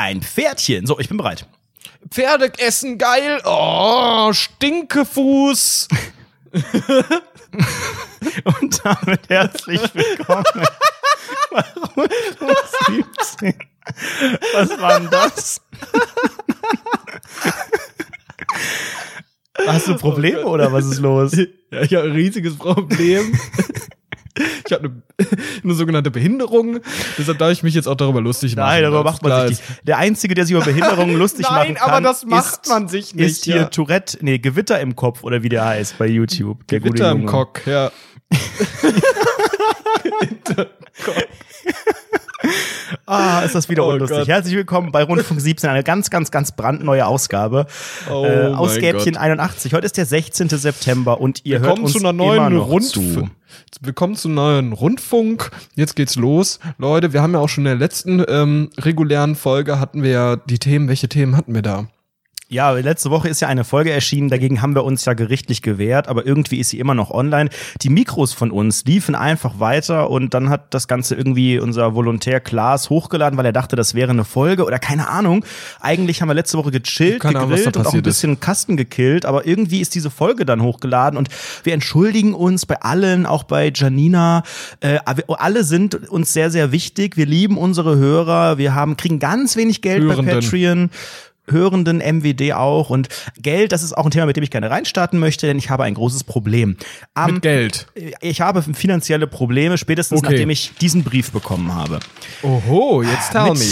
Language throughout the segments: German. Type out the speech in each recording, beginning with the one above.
ein Pferdchen. So, ich bin bereit. Pferde essen geil. Oh, Stinkefuß. Und damit herzlich willkommen Rundfunk 17. Was war denn das? Hast du Probleme oder was ist los? Ja, ich habe ein riesiges Problem. Ich habe eine, eine sogenannte Behinderung, deshalb darf ich mich jetzt auch darüber lustig machen. Nein, darüber macht man sich nicht. Der Einzige, der sich über Behinderungen lustig Nein, machen kann, aber das macht ist, man sich nicht, Ist hier ja. Tourette, nee, Gewitter im Kopf oder wie der heißt bei YouTube. Der Gewitter im. Kock, ja. Ah, ist das wieder Oh unlustig. Gott. Herzlich willkommen bei Rundfunk 17, eine ganz, ganz, ganz brandneue Ausgabe. Oh äh, mein aus Gäbchen Gott. 81. Heute ist der 16. September und ihr hört Willkommen uns zu einer immer neuen noch Rundfunk. zu. Willkommen zu einem neuen Rundfunk. Jetzt geht's los. Leute, wir haben ja auch schon in der letzten ähm, regulären Folge hatten wir ja die Themen. Welche Themen hatten wir da? Ja, letzte Woche ist ja eine Folge erschienen, dagegen haben wir uns ja gerichtlich gewehrt, aber irgendwie ist sie immer noch online. Die Mikros von uns liefen einfach weiter und dann hat das Ganze irgendwie unser Volontär Klaas hochgeladen, weil er dachte, das wäre eine Folge oder keine Ahnung. Eigentlich haben wir letzte Woche gechillt, Ahnung, gegrillt da und auch ein passiert ist. bisschen Kasten gekillt, aber irgendwie ist diese Folge dann hochgeladen und wir entschuldigen uns bei allen, auch bei Janina. Äh, alle sind uns sehr, sehr wichtig. Wir lieben unsere Hörer. Wir haben, kriegen ganz wenig Geld bei Hörenden. Patreon. Hörenden MWD auch und Geld, das ist auch ein Thema, mit dem ich gerne reinstarten möchte, denn ich habe ein großes Problem. Am, Mit Geld. ich habe finanzielle Probleme, spätestens Okay. nachdem ich diesen Brief bekommen habe. Oho, jetzt tell Mit me.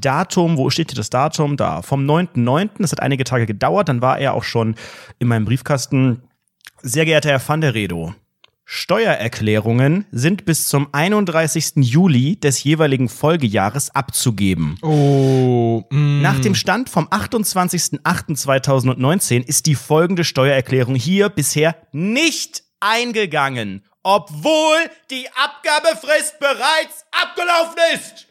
Datum, wo steht hier das Datum? Da, vom 9.9., das hat einige Tage gedauert, dann war er auch schon in meinem Briefkasten. Sehr geehrter Herr van der Redo, Steuererklärungen sind bis zum 31. Juli des jeweiligen Folgejahres abzugeben. Oh, mm. Nach dem Stand vom 28.08.2019 ist die folgende Steuererklärung hier bisher nicht eingegangen, obwohl die Abgabefrist bereits abgelaufen ist.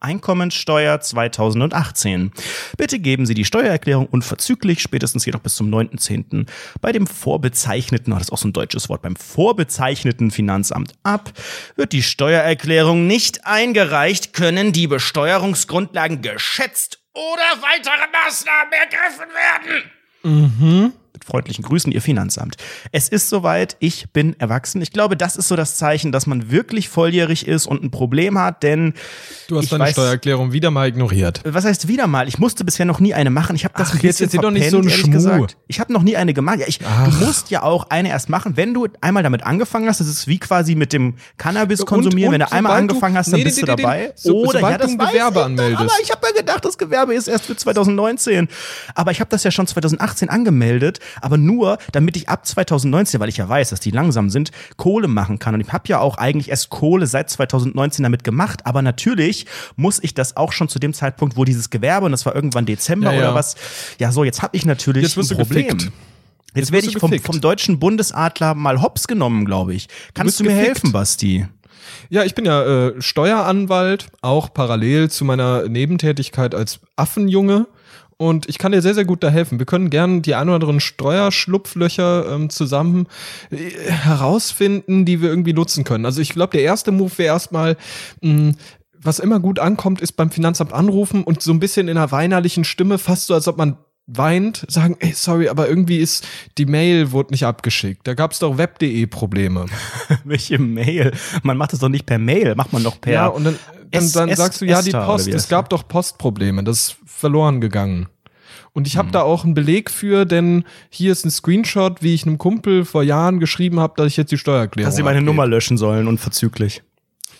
Einkommensteuer 2018. Bitte geben Sie die Steuererklärung unverzüglich, spätestens jedoch bis zum 9.10. bei dem vorbezeichneten, oh, das ist auch so ein deutsches Wort, beim vorbezeichneten Finanzamt ab. Wird die Steuererklärung nicht eingereicht, können die Besteuerungsgrundlagen geschätzt oder weitere Maßnahmen ergriffen werden. Mit freundlichen Grüßen, Ihr Finanzamt. Es ist soweit, ich bin erwachsen. Ich glaube, das ist so das Zeichen, dass man wirklich volljährig ist und ein Problem hat, denn Du hast deine weiß- Steuererklärung wieder mal ignoriert. was heißt wieder mal? Ich musste bisher noch nie eine machen. Ich habe das Ach, ein jetzt erzähl doch nicht so einen Schmuh. gesagt. Ich habe noch nie eine gemacht. Ja, ich, du musst ja auch eine erst machen, wenn du einmal damit angefangen hast. Das ist wie quasi mit dem Cannabis Und- konsumieren. und wenn du einmal angefangen hast, dann Nee, bist nee, du nee, dabei. So- Oder ja, das du ein Gewerbe ich anmeldest. Aber ich habe ja gedacht, das Gewerbe ist erst für 2019. Aber ich habe das ja schon 2018 angemeldet, aber nur, damit ich ab 2019, weil ich ja weiß, dass die langsam sind, Kohle machen kann. Und ich habe ja auch eigentlich erst Kohle seit 2019 damit gemacht. Aber natürlich muss ich das auch schon zu dem Zeitpunkt, wo dieses Gewerbe, und das war irgendwann Dezember Ja, ja. oder was, ja so, jetzt habe ich natürlich Jetzt wirst ein du Problem. gefickt. Jetzt, werde ich du vom, vom deutschen Bundesadler mal hops genommen, glaube ich. Kannst bist du mir gefickt. helfen, Basti? Ja, ich bin ja äh, Steueranwalt, auch parallel zu meiner Nebentätigkeit als Affenjunge. Und ich kann dir sehr, sehr gut da helfen. Wir können gerne die ein oder anderen Steuerschlupflöcher ähm, zusammen äh, herausfinden, die wir irgendwie nutzen können. Also ich glaube, der erste Move wäre erstmal, mh, was immer gut ankommt, ist beim Finanzamt anrufen und so ein bisschen in einer weinerlichen Stimme, fast so, als ob man weint, sagen, ey, sorry, aber irgendwie ist die Mail wurde nicht abgeschickt. Da gab es doch web.de Probleme. Welche Mail? Man macht das doch nicht per Mail, macht man doch per. Ja, und dann, dann, dann sagst du, ja, die Post, es gab doch Postprobleme, das ist verloren gegangen. Und ich habe da auch einen Beleg für, denn hier ist ein Screenshot, wie ich einem Kumpel vor Jahren geschrieben habe, dass ich jetzt die Steuererklärung Dass sie meine abgebe. Nummer löschen sollen und verzüglich.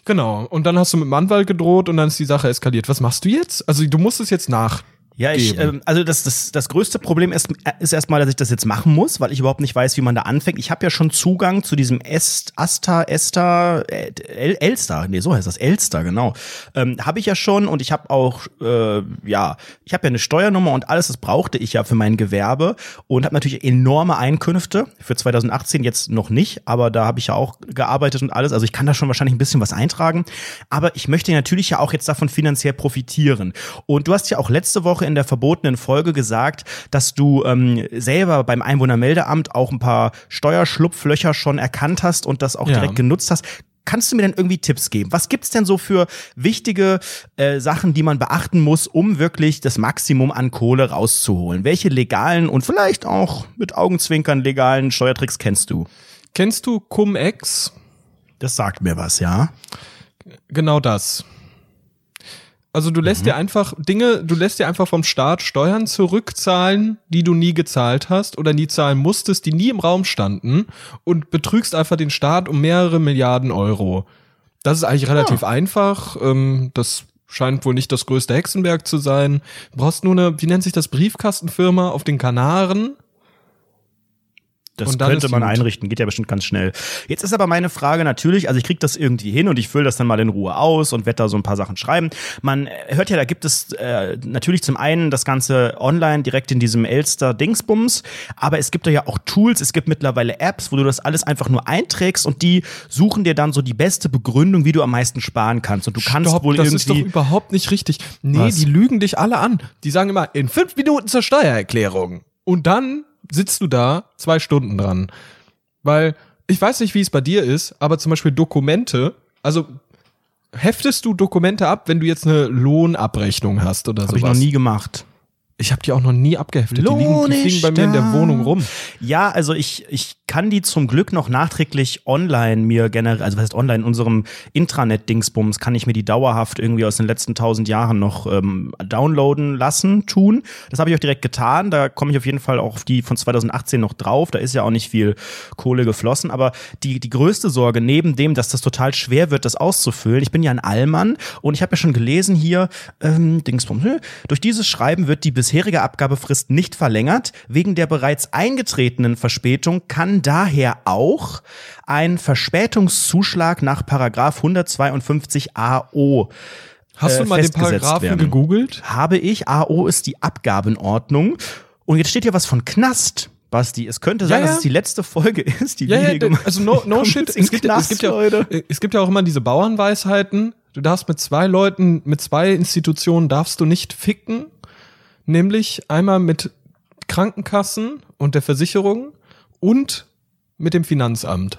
Genau. Und dann hast du mit dem Anwalt gedroht und dann ist die Sache eskaliert. Was machst du jetzt? Also du musst es jetzt nach. Ja, ich, ähm, also das, das, das größte Problem ist, äh, ist erstmal, dass ich das jetzt machen muss, weil ich überhaupt nicht weiß, wie man da anfängt. Ich habe ja schon Zugang zu diesem Est, Asta, Esta, äh, El, Elster, nee, so heißt das, Elster, genau. Ähm, habe ich ja schon und ich habe auch, äh, ja, ich habe ja eine Steuernummer und alles, das brauchte ich ja für mein Gewerbe und habe natürlich enorme Einkünfte. Für 2018 jetzt noch nicht, aber da habe ich ja auch gearbeitet und alles. Also ich kann da schon wahrscheinlich ein bisschen was eintragen. Aber ich möchte natürlich ja auch jetzt davon finanziell profitieren. Und du hast ja auch letzte Woche in der verbotenen Folge gesagt, dass du ähm, selber beim Einwohnermeldeamt auch ein paar Steuerschlupflöcher schon erkannt hast und das auch Ja. direkt genutzt hast. Kannst du mir denn irgendwie Tipps geben? Was gibt's denn so für wichtige äh, Sachen, die man beachten muss, um wirklich das Maximum an Kohle rauszuholen? Welche legalen und vielleicht auch mit Augenzwinkern legalen Steuertricks kennst du? Kennst du Cum-Ex? Das sagt mir was, ja. Genau das. Also du lässt Mhm. dir einfach Dinge, du lässt dir einfach vom Staat Steuern zurückzahlen, die du nie gezahlt hast oder nie zahlen musstest, die nie im Raum standen und betrügst einfach den Staat um mehrere Milliarden Euro. Das ist eigentlich relativ einfach. Ähm, das scheint wohl nicht das größte Hexenwerk zu sein. Du brauchst nur eine, wie nennt sich das, Briefkastenfirma auf den Kanaren. Das könnte man einrichten, geht ja bestimmt ganz schnell. Jetzt ist aber meine Frage natürlich, also ich kriege das irgendwie hin und ich fülle das dann mal in Ruhe aus und werde da so ein paar Sachen schreiben. Man hört ja, da gibt es äh, natürlich zum einen das Ganze online direkt in diesem Elster Dingsbums, aber es gibt da ja auch Tools, es gibt mittlerweile Apps, wo du das alles einfach nur einträgst und die suchen dir dann so die beste Begründung, wie du am meisten sparen kannst. Und du kannst Stopp, wohl das ist doch irgendwie überhaupt nicht richtig. Nee, Was? die lügen dich alle an. Die sagen immer, in fünf Minuten zur Steuererklärung. Und dann sitzt du da zwei Stunden dran. Weil, ich weiß nicht, wie es bei dir ist, aber zum Beispiel Dokumente, also heftest du Dokumente ab, wenn du jetzt eine Lohnabrechnung hast oder habe ich noch nie gemacht. Ich habe die auch noch nie abgeheftet. Die liegen, die liegen bei mir in der. Wohnung rum. Ja, also ich, ich kann die zum Glück noch nachträglich online mir generell, also was heißt online, in unserem Intranet-Dingsbums kann ich mir die dauerhaft irgendwie aus den letzten tausend Jahren noch ähm, downloaden lassen, tun. Das habe ich auch direkt getan. Da komme ich auf jeden Fall auch auf die von 2018 noch drauf. Da ist ja auch nicht viel Kohle geflossen. Aber die, die größte Sorge, neben dem, dass das total schwer wird, das auszufüllen, ich bin ja ein Allmann und ich habe ja schon gelesen hier, ähm, Dingsbums, nö, durch dieses Schreiben wird die bisherige Abgabefrist nicht verlängert. Wegen der bereits eingetretenen Verspätung kann daher auch ein Verspätungszuschlag nach Paragraph 152 AO Hast äh, du mal den Paragraphen werden. gegoogelt? habe ich. AO ist die Abgabenordnung. Und jetzt steht hier was von Knast. Basti, es könnte sein, Ja, ja. dass es die letzte Folge ist, die Ja, wir hier gemacht also no, no shit. Es gibt, Knast, es, gibt ja, Leute. es gibt ja auch immer diese Bauernweisheiten. Du darfst mit zwei Leuten, mit zwei Institutionen darfst du nicht ficken. Nämlich einmal mit Krankenkassen und der Versicherung und mit dem Finanzamt.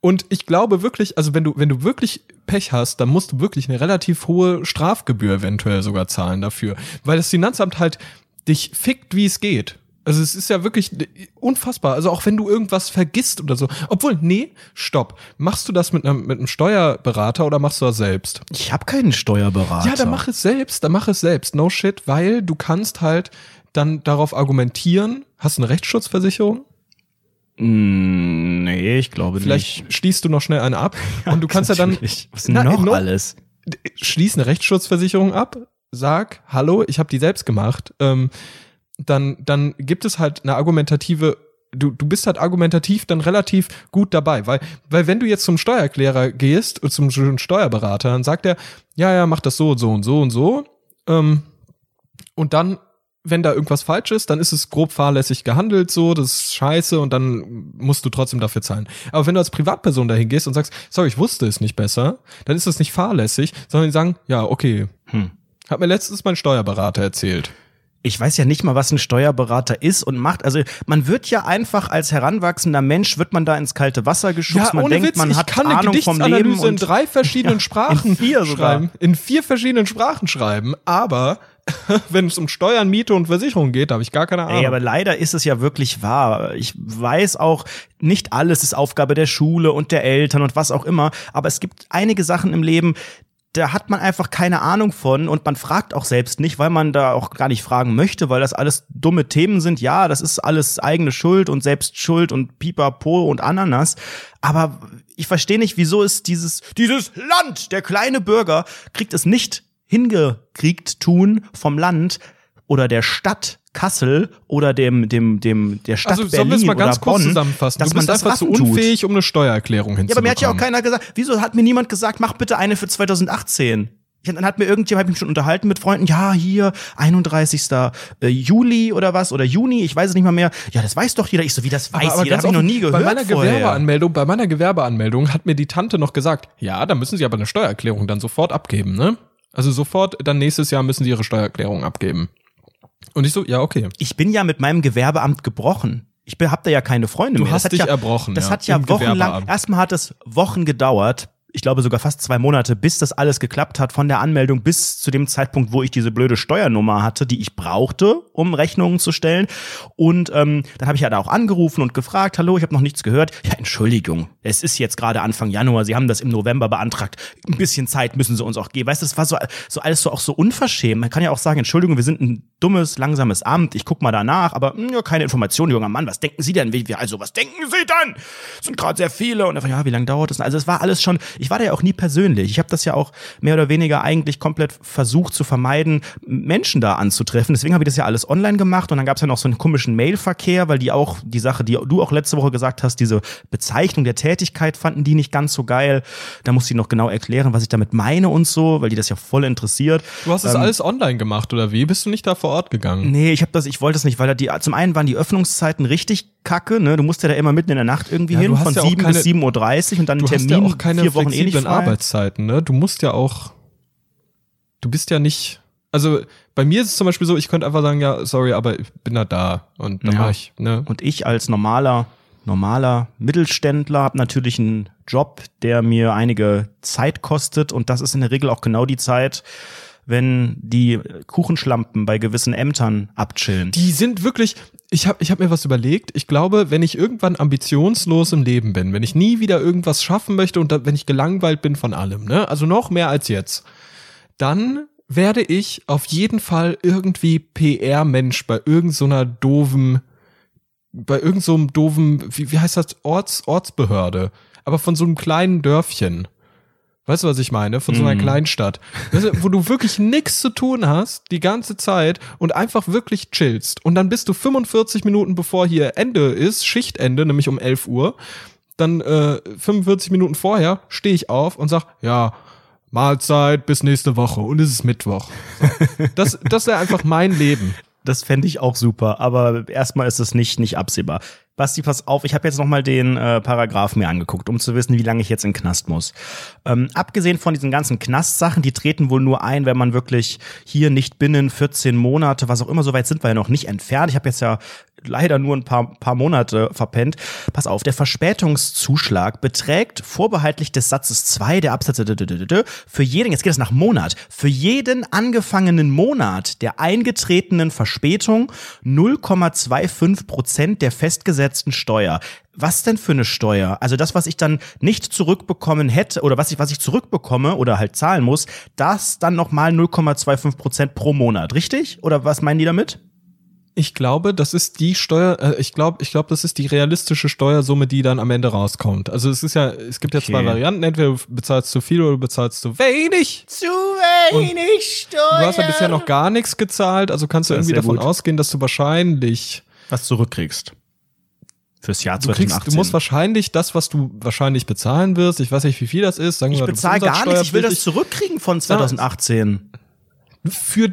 Und ich glaube wirklich, also wenn du, wenn du wirklich Pech hast, dann musst du wirklich eine relativ hohe Strafgebühr eventuell sogar zahlen dafür. Weil das Finanzamt halt dich fickt, wie es geht. Also es ist ja wirklich unfassbar. Also auch wenn du irgendwas vergisst oder so. Obwohl, nee, stopp. Machst du das mit einem, mit einem Steuerberater oder machst du das selbst? Ich habe keinen Steuerberater. Ja, dann mach es selbst, dann mach es selbst. No shit, weil du kannst halt dann darauf argumentieren. Hast du eine Rechtsschutzversicherung? Mm, nee, ich glaube Vielleicht nicht. schließt du noch schnell eine ab und du kannst ja dann. Was denn Na, noch no- alles? schließ eine Rechtsschutzversicherung ab, sag, hallo, ich habe die selbst gemacht. Ähm, dann, dann gibt es halt eine argumentative, du, du bist halt argumentativ dann relativ gut dabei, weil, weil wenn du jetzt zum Steuererklärer gehst und zum Steuerberater, dann sagt er, ja, ja, mach das so und so und so und so. Ähm, und dann, wenn da irgendwas falsch ist, dann ist es grob fahrlässig gehandelt, so, das ist scheiße und dann musst du trotzdem dafür zahlen. Aber wenn du als Privatperson dahin gehst und sagst, sorry, ich wusste es nicht besser, dann ist es nicht fahrlässig, sondern die sagen, ja, okay. Hm. Hat mir letztens mein Steuerberater erzählt. Ich weiß ja nicht mal, was ein Steuerberater ist und macht. Also man wird ja einfach als heranwachsender Mensch, wird man da ins kalte Wasser geschubst. man denkt, man ich hat kann eine Ahnung vom Leben. Gedichtsanalyse in Und drei verschiedenen Sprachen in vier sogar. schreiben. In vier verschiedenen Sprachen schreiben, aber wenn es um Steuern, Miete und Versicherung geht, habe ich gar keine Ahnung. Ey, aber leider ist es ja wirklich wahr. Ich weiß auch, nicht alles ist Aufgabe der Schule und der Eltern und was auch immer. Aber es gibt einige Sachen im Leben, da hat man einfach keine Ahnung von und man fragt auch selbst nicht, weil man da auch gar nicht fragen möchte, weil das alles dumme Themen sind. Ja, das ist alles eigene Schuld und Selbstschuld und Pipapo und Ananas. Aber ich verstehe nicht, wieso ist dieses, dieses Land, der kleine Bürger, kriegt es nicht hingekriegt tun vom Land oder der Stadt Kassel oder dem dem dem der Stadt also sollen wir Berlin mal ganz oder kurz Bonn, zusammenfassen. dass du man bist das einfach zu tut. unfähig, um eine Steuererklärung Ja, hinzubekommen. aber mir hat ja auch keiner gesagt, wieso hat mir niemand gesagt, mach bitte eine für 2018? Ich, dann hat mir irgendjemand hab mich schon unterhalten mit Freunden, ja, hier, 31. äh, Juli oder was, oder Juni, ich weiß es nicht mal mehr. Ja, das weiß doch jeder. Ich so, wie das weiß jeder, ganz hab ich noch nie gehört Bei meiner vorher. Gewerbeanmeldung, bei meiner Gewerbeanmeldung hat mir die Tante noch gesagt, ja, da müssen Sie aber eine Steuererklärung dann sofort abgeben, ne? Also sofort, dann nächstes Jahr müssen Sie Ihre Steuererklärung abgeben. Und ich so, ja, okay. Ich bin ja mit meinem Gewerbeamt gebrochen. Ich bin- hab da ja keine Freunde Du mehr. hast das hat dich ja, erbrochen, Das ja, hat ja wochenlang, erstmal hat es Wochen gedauert, ich glaube sogar fast zwei Monate, bis das alles geklappt hat, von der Anmeldung bis zu dem Zeitpunkt, wo ich diese blöde Steuernummer hatte, die ich brauchte, um Rechnungen zu stellen. Und ähm, dann habe ich ja da auch angerufen und gefragt, hallo, ich habe noch nichts gehört. Ja, Entschuldigung, es ist jetzt gerade Anfang Januar, Sie haben das im November beantragt. Ein bisschen Zeit müssen Sie uns auch geben. Weißt du, das war so, so alles so auch so unverschämt. Man kann ja auch sagen, Entschuldigung, wir sind ein dummes, langsames Amt, ich guck mal danach, aber mh, hm, ja, keine Information, junger Mann, was denken Sie denn? Wie, also, was denken Sie denn? Es sind gerade sehr viele. Und einfach, ja, wie lange dauert das? Also es war alles schon, ich war da ja auch nie persönlich. Ich habe das ja auch mehr oder weniger eigentlich komplett versucht zu vermeiden, Menschen da anzutreffen. Deswegen habe ich das ja alles online gemacht und dann gab es ja noch so einen komischen Mailverkehr, weil die auch die Sache, die du auch letzte Woche gesagt hast, diese Bezeichnung der Tätigkeit fanden die nicht ganz so geil. Da musste ich noch genau erklären, was ich damit meine und so, weil die das ja voll interessiert. Du hast das ähm, alles online gemacht oder wie? Bist du nicht da vor Ort gegangen? Nee, ich habe das, ich wollte das nicht, weil da die zum einen waren die Öffnungszeiten richtig kacke, ne? Du musst ja da immer mitten in der Nacht irgendwie ja, hin, von ja 7 keine, bis 7.30 Uhr und dann einen Termin ja auch keine vier Wochen eh nicht Arbeitszeiten, ne? Du musst ja auch, du bist ja nicht, also bei mir ist es zum Beispiel so, ich könnte einfach sagen, ja, sorry, aber ich bin da da und dann ja. mach ich, ne? Und ich als normaler, normaler Mittelständler habe natürlich einen Job, der mir einige Zeit kostet und das ist in der Regel auch genau die Zeit, wenn die Kuchenschlampen bei gewissen Ämtern abchillen. Die sind wirklich, ich habe ich hab mir was überlegt. Ich glaube, wenn ich irgendwann ambitionslos im Leben bin, wenn ich nie wieder irgendwas schaffen möchte und da, wenn ich gelangweilt bin von allem, ne, also noch mehr als jetzt, dann werde ich auf jeden Fall irgendwie PR-Mensch bei irgendeiner so doofen, bei irgendeinem so doofen, wie, wie heißt das, Orts, Ortsbehörde, aber von so einem kleinen Dörfchen. Weißt du, was ich meine? Von so einer mm. Kleinstadt. Weißt du, wo du wirklich nichts zu tun hast, die ganze Zeit und einfach wirklich chillst. Und dann bist du 45 Minuten bevor hier Ende ist, Schichtende, nämlich um 11 Uhr. Dann äh, 45 Minuten vorher stehe ich auf und sag, ja, Mahlzeit bis nächste Woche und es ist Mittwoch. So. Das, das wäre einfach mein Leben. Das fände ich auch super, aber erstmal ist es nicht, nicht absehbar. Basti, pass auf, ich habe jetzt nochmal den äh, Paragraph mir angeguckt, um zu wissen, wie lange ich jetzt in Knast muss. Ähm, abgesehen von diesen ganzen Knastsachen, die treten wohl nur ein, wenn man wirklich hier nicht binnen 14 Monate, was auch immer, so weit sind wir ja noch nicht entfernt. Ich habe jetzt ja leider nur ein paar, paar Monate verpennt. Pass auf, der Verspätungszuschlag beträgt vorbehaltlich des Satzes 2 der Absätze für jeden, jetzt geht es nach Monat, für jeden angefangenen Monat der eingetretenen Verspätung 0,25 Prozent der festgesetzten Steuer. Was denn für eine Steuer? Also das, was ich dann nicht zurückbekommen hätte oder was ich, was ich zurückbekomme oder halt zahlen muss, das dann nochmal 0,25 Prozent pro Monat, richtig? Oder was meinen die damit? Ich glaube, das ist die Steuer, äh, ich glaube, ich glaube, das ist die realistische Steuersumme, die dann am Ende rauskommt. Also es ist ja, es gibt okay. ja zwei Varianten, entweder du bezahlst zu viel oder du bezahlst zu wenig. Zu wenig Und Steuer. Du hast ja bisher noch gar nichts gezahlt, also kannst du irgendwie davon gut. ausgehen, dass du wahrscheinlich was zurückkriegst. Fürs Jahr 2018. Du, kriegst, du musst wahrscheinlich das, was du wahrscheinlich bezahlen wirst, ich weiß nicht, wie viel das ist, sagen wir Ich bezahle gar nichts, ich will das zurückkriegen von 2018. Für,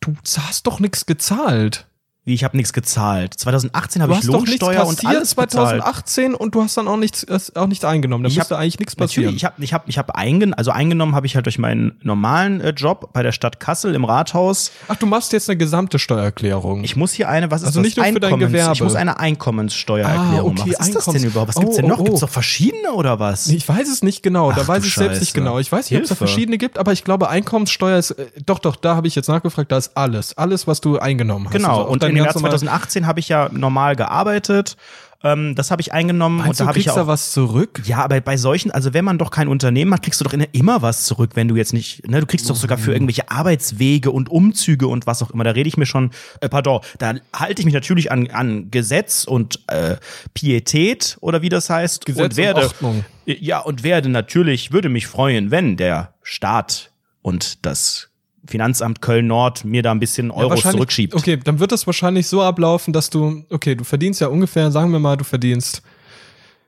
du hast doch nichts gezahlt wie ich habe nichts gezahlt. 2018 habe ich Lohnsteuer und alles 2018 bezahlt. und du hast dann auch nichts auch nichts eingenommen. Da müsste eigentlich nichts passieren. Ich habe ich habe ich habe eingen also eingenommen habe ich halt durch meinen normalen äh, Job bei der Stadt Kassel im Rathaus. Ach, du machst jetzt eine gesamte Steuererklärung. Ich muss hier eine, was ist also das? nicht nur für dein Gewerbe. Ich muss eine Einkommenssteuererklärung ah, okay, machen. Was ist das denn überhaupt? Was gibt's denn noch? Oh, oh. Gibt's doch verschiedene oder was? Ich weiß es nicht genau, Ach, da weiß ich Scheiße. selbst nicht genau. Ich weiß nicht, ob es da verschiedene gibt, aber ich glaube Einkommenssteuer ist äh, doch doch, da habe ich jetzt nachgefragt, da ist alles, alles was du eingenommen hast. Genau, also und im Jahr 2018 2018 habe ich ja normal gearbeitet. Ähm, das habe ich eingenommen Meinst und da habe ich ja auch, da was zurück. Ja, aber bei solchen, also wenn man doch kein Unternehmen hat, kriegst du doch immer was zurück, wenn du jetzt nicht, ne, du kriegst doch sogar für irgendwelche Arbeitswege und Umzüge und was auch immer. Da rede ich mir schon, äh, pardon, da halte ich mich natürlich an, an Gesetz und äh, Pietät oder wie das heißt Gesetz und werde, und Ordnung. ja und werde natürlich, würde mich freuen, wenn der Staat und das Finanzamt Köln-Nord mir da ein bisschen Euros ja, zurückschiebt. Okay, dann wird das wahrscheinlich so ablaufen, dass du, okay, du verdienst ja ungefähr, sagen wir mal, du verdienst,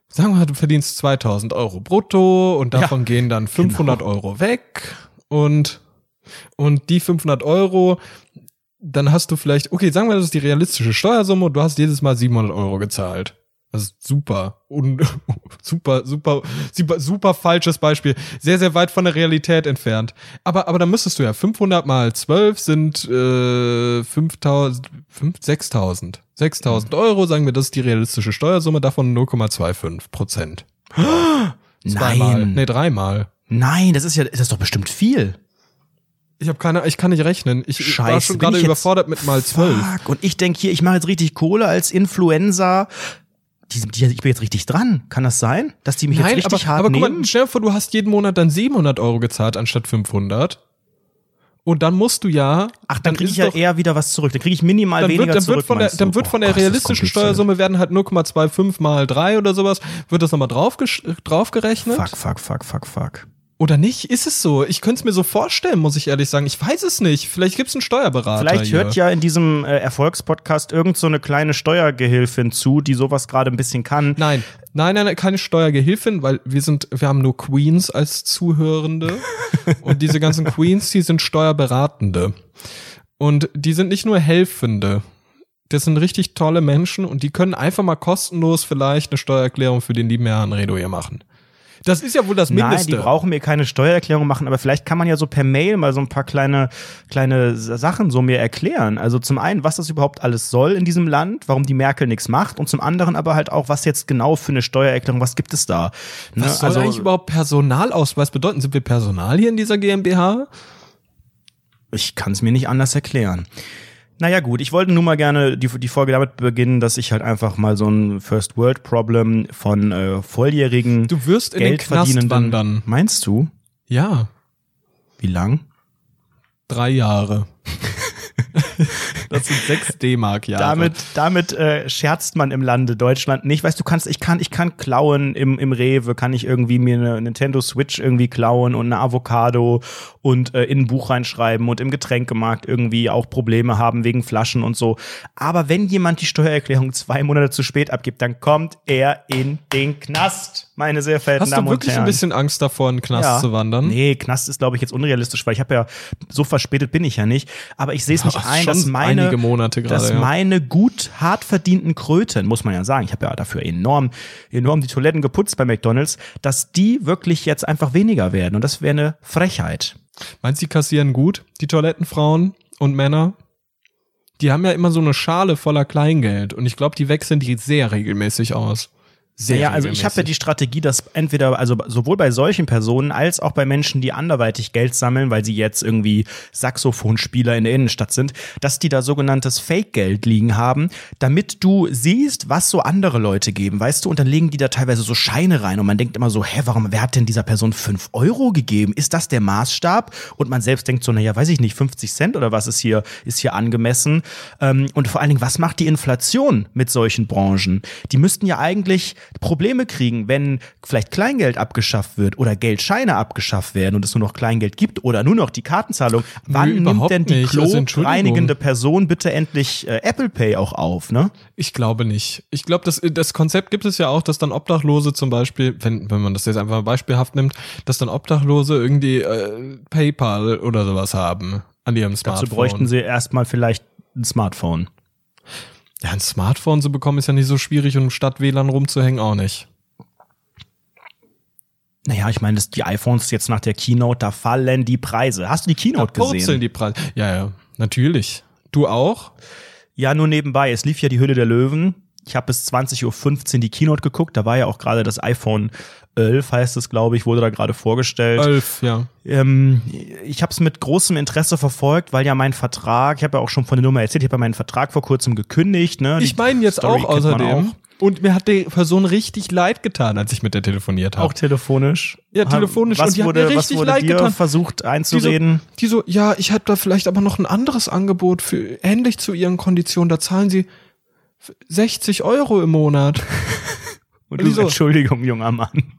sagen wir mal, du verdienst 2000 Euro brutto und davon ja, gehen dann 500 genau. Euro weg und, und die 500 Euro, dann hast du vielleicht, okay, sagen wir, das ist die realistische Steuersumme und du hast jedes Mal 700 Euro gezahlt. Das ist super. Und super, super, super, super falsches Beispiel. Sehr, sehr weit von der Realität entfernt. Aber, aber da müsstest du ja 500 mal 12 sind äh, 5000, 6000. 6000 Euro, sagen wir, das ist die realistische Steuersumme, davon 0,25 Prozent. Zweimal. Nein. Nee, dreimal. Nein, das ist ja, das ist doch bestimmt viel. Ich habe keine, ich kann nicht rechnen. Ich war Scheiße, schon bin gerade überfordert mit mal zwölf. Und ich denke hier, ich mache jetzt richtig Kohle als Influencer. Die, die, ich bin jetzt richtig dran. Kann das sein? Dass die mich jetzt richtig aber, hart aber guck nehmen? mal, stell dir vor, du hast jeden Monat dann 700 Euro gezahlt anstatt 500. Und dann musst du ja. Ach, dann kriege ist ich ja doch- eher wieder was zurück. Dann kriege ich minimal dann weniger wird, dann zurück. wird von der, dann wird von Oh der Gott, realistischen. Steuersumme werden halt 0,25 mal 3 oder sowas, wird das nochmal drauf, draufgerechnet? Fuck, fuck, fuck, fuck, fuck. Oder nicht? Ist es so? Ich könnte es mir so vorstellen, muss ich ehrlich sagen. Ich weiß es nicht. Vielleicht gibt es einen Steuerberater. Vielleicht hier. hört ja in diesem äh, Erfolgspodcast irgend so eine kleine Steuergehilfin zu, die sowas gerade ein bisschen kann. Nein, nein, nein, nein, keine Steuergehilfin, weil wir sind, wir haben nur Queens als Zuhörende. und diese ganzen Queens, die sind Steuerberatende. Und die sind nicht nur Helfende. Das sind richtig tolle Menschen und die können einfach mal kostenlos vielleicht eine Steuererklärung für den lieben Herrn Redo hier machen. Das ist ja wohl das Nein, Mindeste. die brauchen mir keine Steuererklärung machen, aber vielleicht kann man ja so per Mail mal so ein paar kleine, kleine Sachen so mir erklären. Also zum einen, was das überhaupt alles soll in diesem Land, warum die Merkel nichts macht und zum anderen aber halt auch, was jetzt genau für eine Steuererklärung, was gibt es da? Ne? Was soll eigentlich überhaupt Personalausweis bedeuten? Sind wir Personal hier in dieser GmbH? Ich kann es mir nicht anders erklären. Naja gut, ich wollte nun mal gerne die, die Folge damit beginnen, dass ich halt einfach mal so ein First World Problem von äh, volljährigen Du wirst in den Knast wandern. Meinst du? Ja, Wie lang? drei Jahre. Das sind sechs D-Mark-Jahre. Damit, damit äh, scherzt man im Lande Deutschland nicht. Weißt du, kannst, ich kann, ich kann klauen im, im Rewe, kann ich irgendwie mir eine Nintendo Switch irgendwie klauen und eine Avocado und äh, in ein Buch reinschreiben und im Getränkemarkt irgendwie auch Probleme haben wegen Flaschen und so. Aber wenn jemand die Steuererklärung zwei Monate zu spät abgibt, dann kommt er in den Knast, meine sehr verehrten Hast Damen du und wirklich Herren. ein bisschen Angst davor, in den Knast zu wandern? Nee, Knast ist, glaube ich, jetzt unrealistisch, weil ich habe ja, so verspätet bin ich ja nicht. Aber ich sehe es nicht ein, dass meine, einige Monate gerade, dass ja. meine gut hart verdienten Kröten, muss man ja sagen, ich habe ja dafür enorm, enorm die Toiletten geputzt bei McDonalds, dass die wirklich jetzt einfach weniger werden. Und das wäre eine Frechheit. Meinst du, die kassieren gut, die Toilettenfrauen und Männer? Die haben ja immer so eine Schale voller Kleingeld und ich glaube, die wechseln die sehr regelmäßig aus. Sehr ja, also ich habe ja die Strategie, dass entweder, also sowohl bei solchen Personen als auch bei Menschen, die anderweitig Geld sammeln, weil sie jetzt irgendwie Saxophonspieler in der Innenstadt sind, dass die da sogenanntes Fake-Geld liegen haben, damit du siehst, was so andere Leute geben, weißt du, und dann legen die da teilweise so Scheine rein und man denkt immer so, hä, warum, wer hat denn dieser Person fünf Euro gegeben? Ist das der Maßstab? Und man selbst denkt so, naja, weiß ich nicht, 50 Cent oder was ist hier, ist hier angemessen? Ähm, und vor allen Dingen, was macht die Inflation mit solchen Branchen? Die müssten ja eigentlich Probleme kriegen, wenn vielleicht Kleingeld abgeschafft wird oder Geldscheine abgeschafft werden und es nur noch Kleingeld gibt oder nur noch die Kartenzahlung. Wann nimmt überhaupt denn die. Also, kloreinigende Person bitte endlich äh, Apple Pay auch auf, ne? Ich glaube nicht. Ich glaube, das, das Konzept gibt es ja auch, dass dann Obdachlose zum Beispiel, wenn, wenn man das jetzt einfach mal beispielhaft nimmt, dass dann Obdachlose irgendwie äh, PayPal oder sowas haben an ihrem Smartphone. Dazu bräuchten sie erstmal vielleicht ein Smartphone. Ja, ein Smartphone zu bekommen ist ja nicht so schwierig und statt WLAN rumzuhängen auch nicht. Naja, ich meine, die iPhones jetzt nach der Keynote, da fallen die Preise. Hast du die Keynote Purzeln gesehen? die Preise. Ja, ja, natürlich. Du auch? Ja, nur nebenbei. Es lief ja die Hülle der Löwen. Ich habe bis 20.15 Uhr die Keynote geguckt. Da war ja auch gerade das iPhone 11, heißt es, glaube ich, wurde da gerade vorgestellt. Elf, ja. Ähm, ich habe es mit großem Interesse verfolgt, weil ja mein Vertrag, ich habe ja auch schon von der Nummer erzählt, ich habe ja meinen Vertrag vor kurzem gekündigt. Ne? Ich meine jetzt Story auch außerdem. Auch. Und mir hat die Person richtig leid getan, als ich mit der telefoniert habe. Auch telefonisch. Ja, telefonisch. Was Und die hat wurde, mir was richtig wurde leid dir getan. versucht die so, einzureden? die so, ja, ich habe da vielleicht aber noch ein anderes Angebot für ähnlich zu ihren Konditionen. Da zahlen sie 60 Euro im Monat. Und die du, so- Entschuldigung, junger Mann.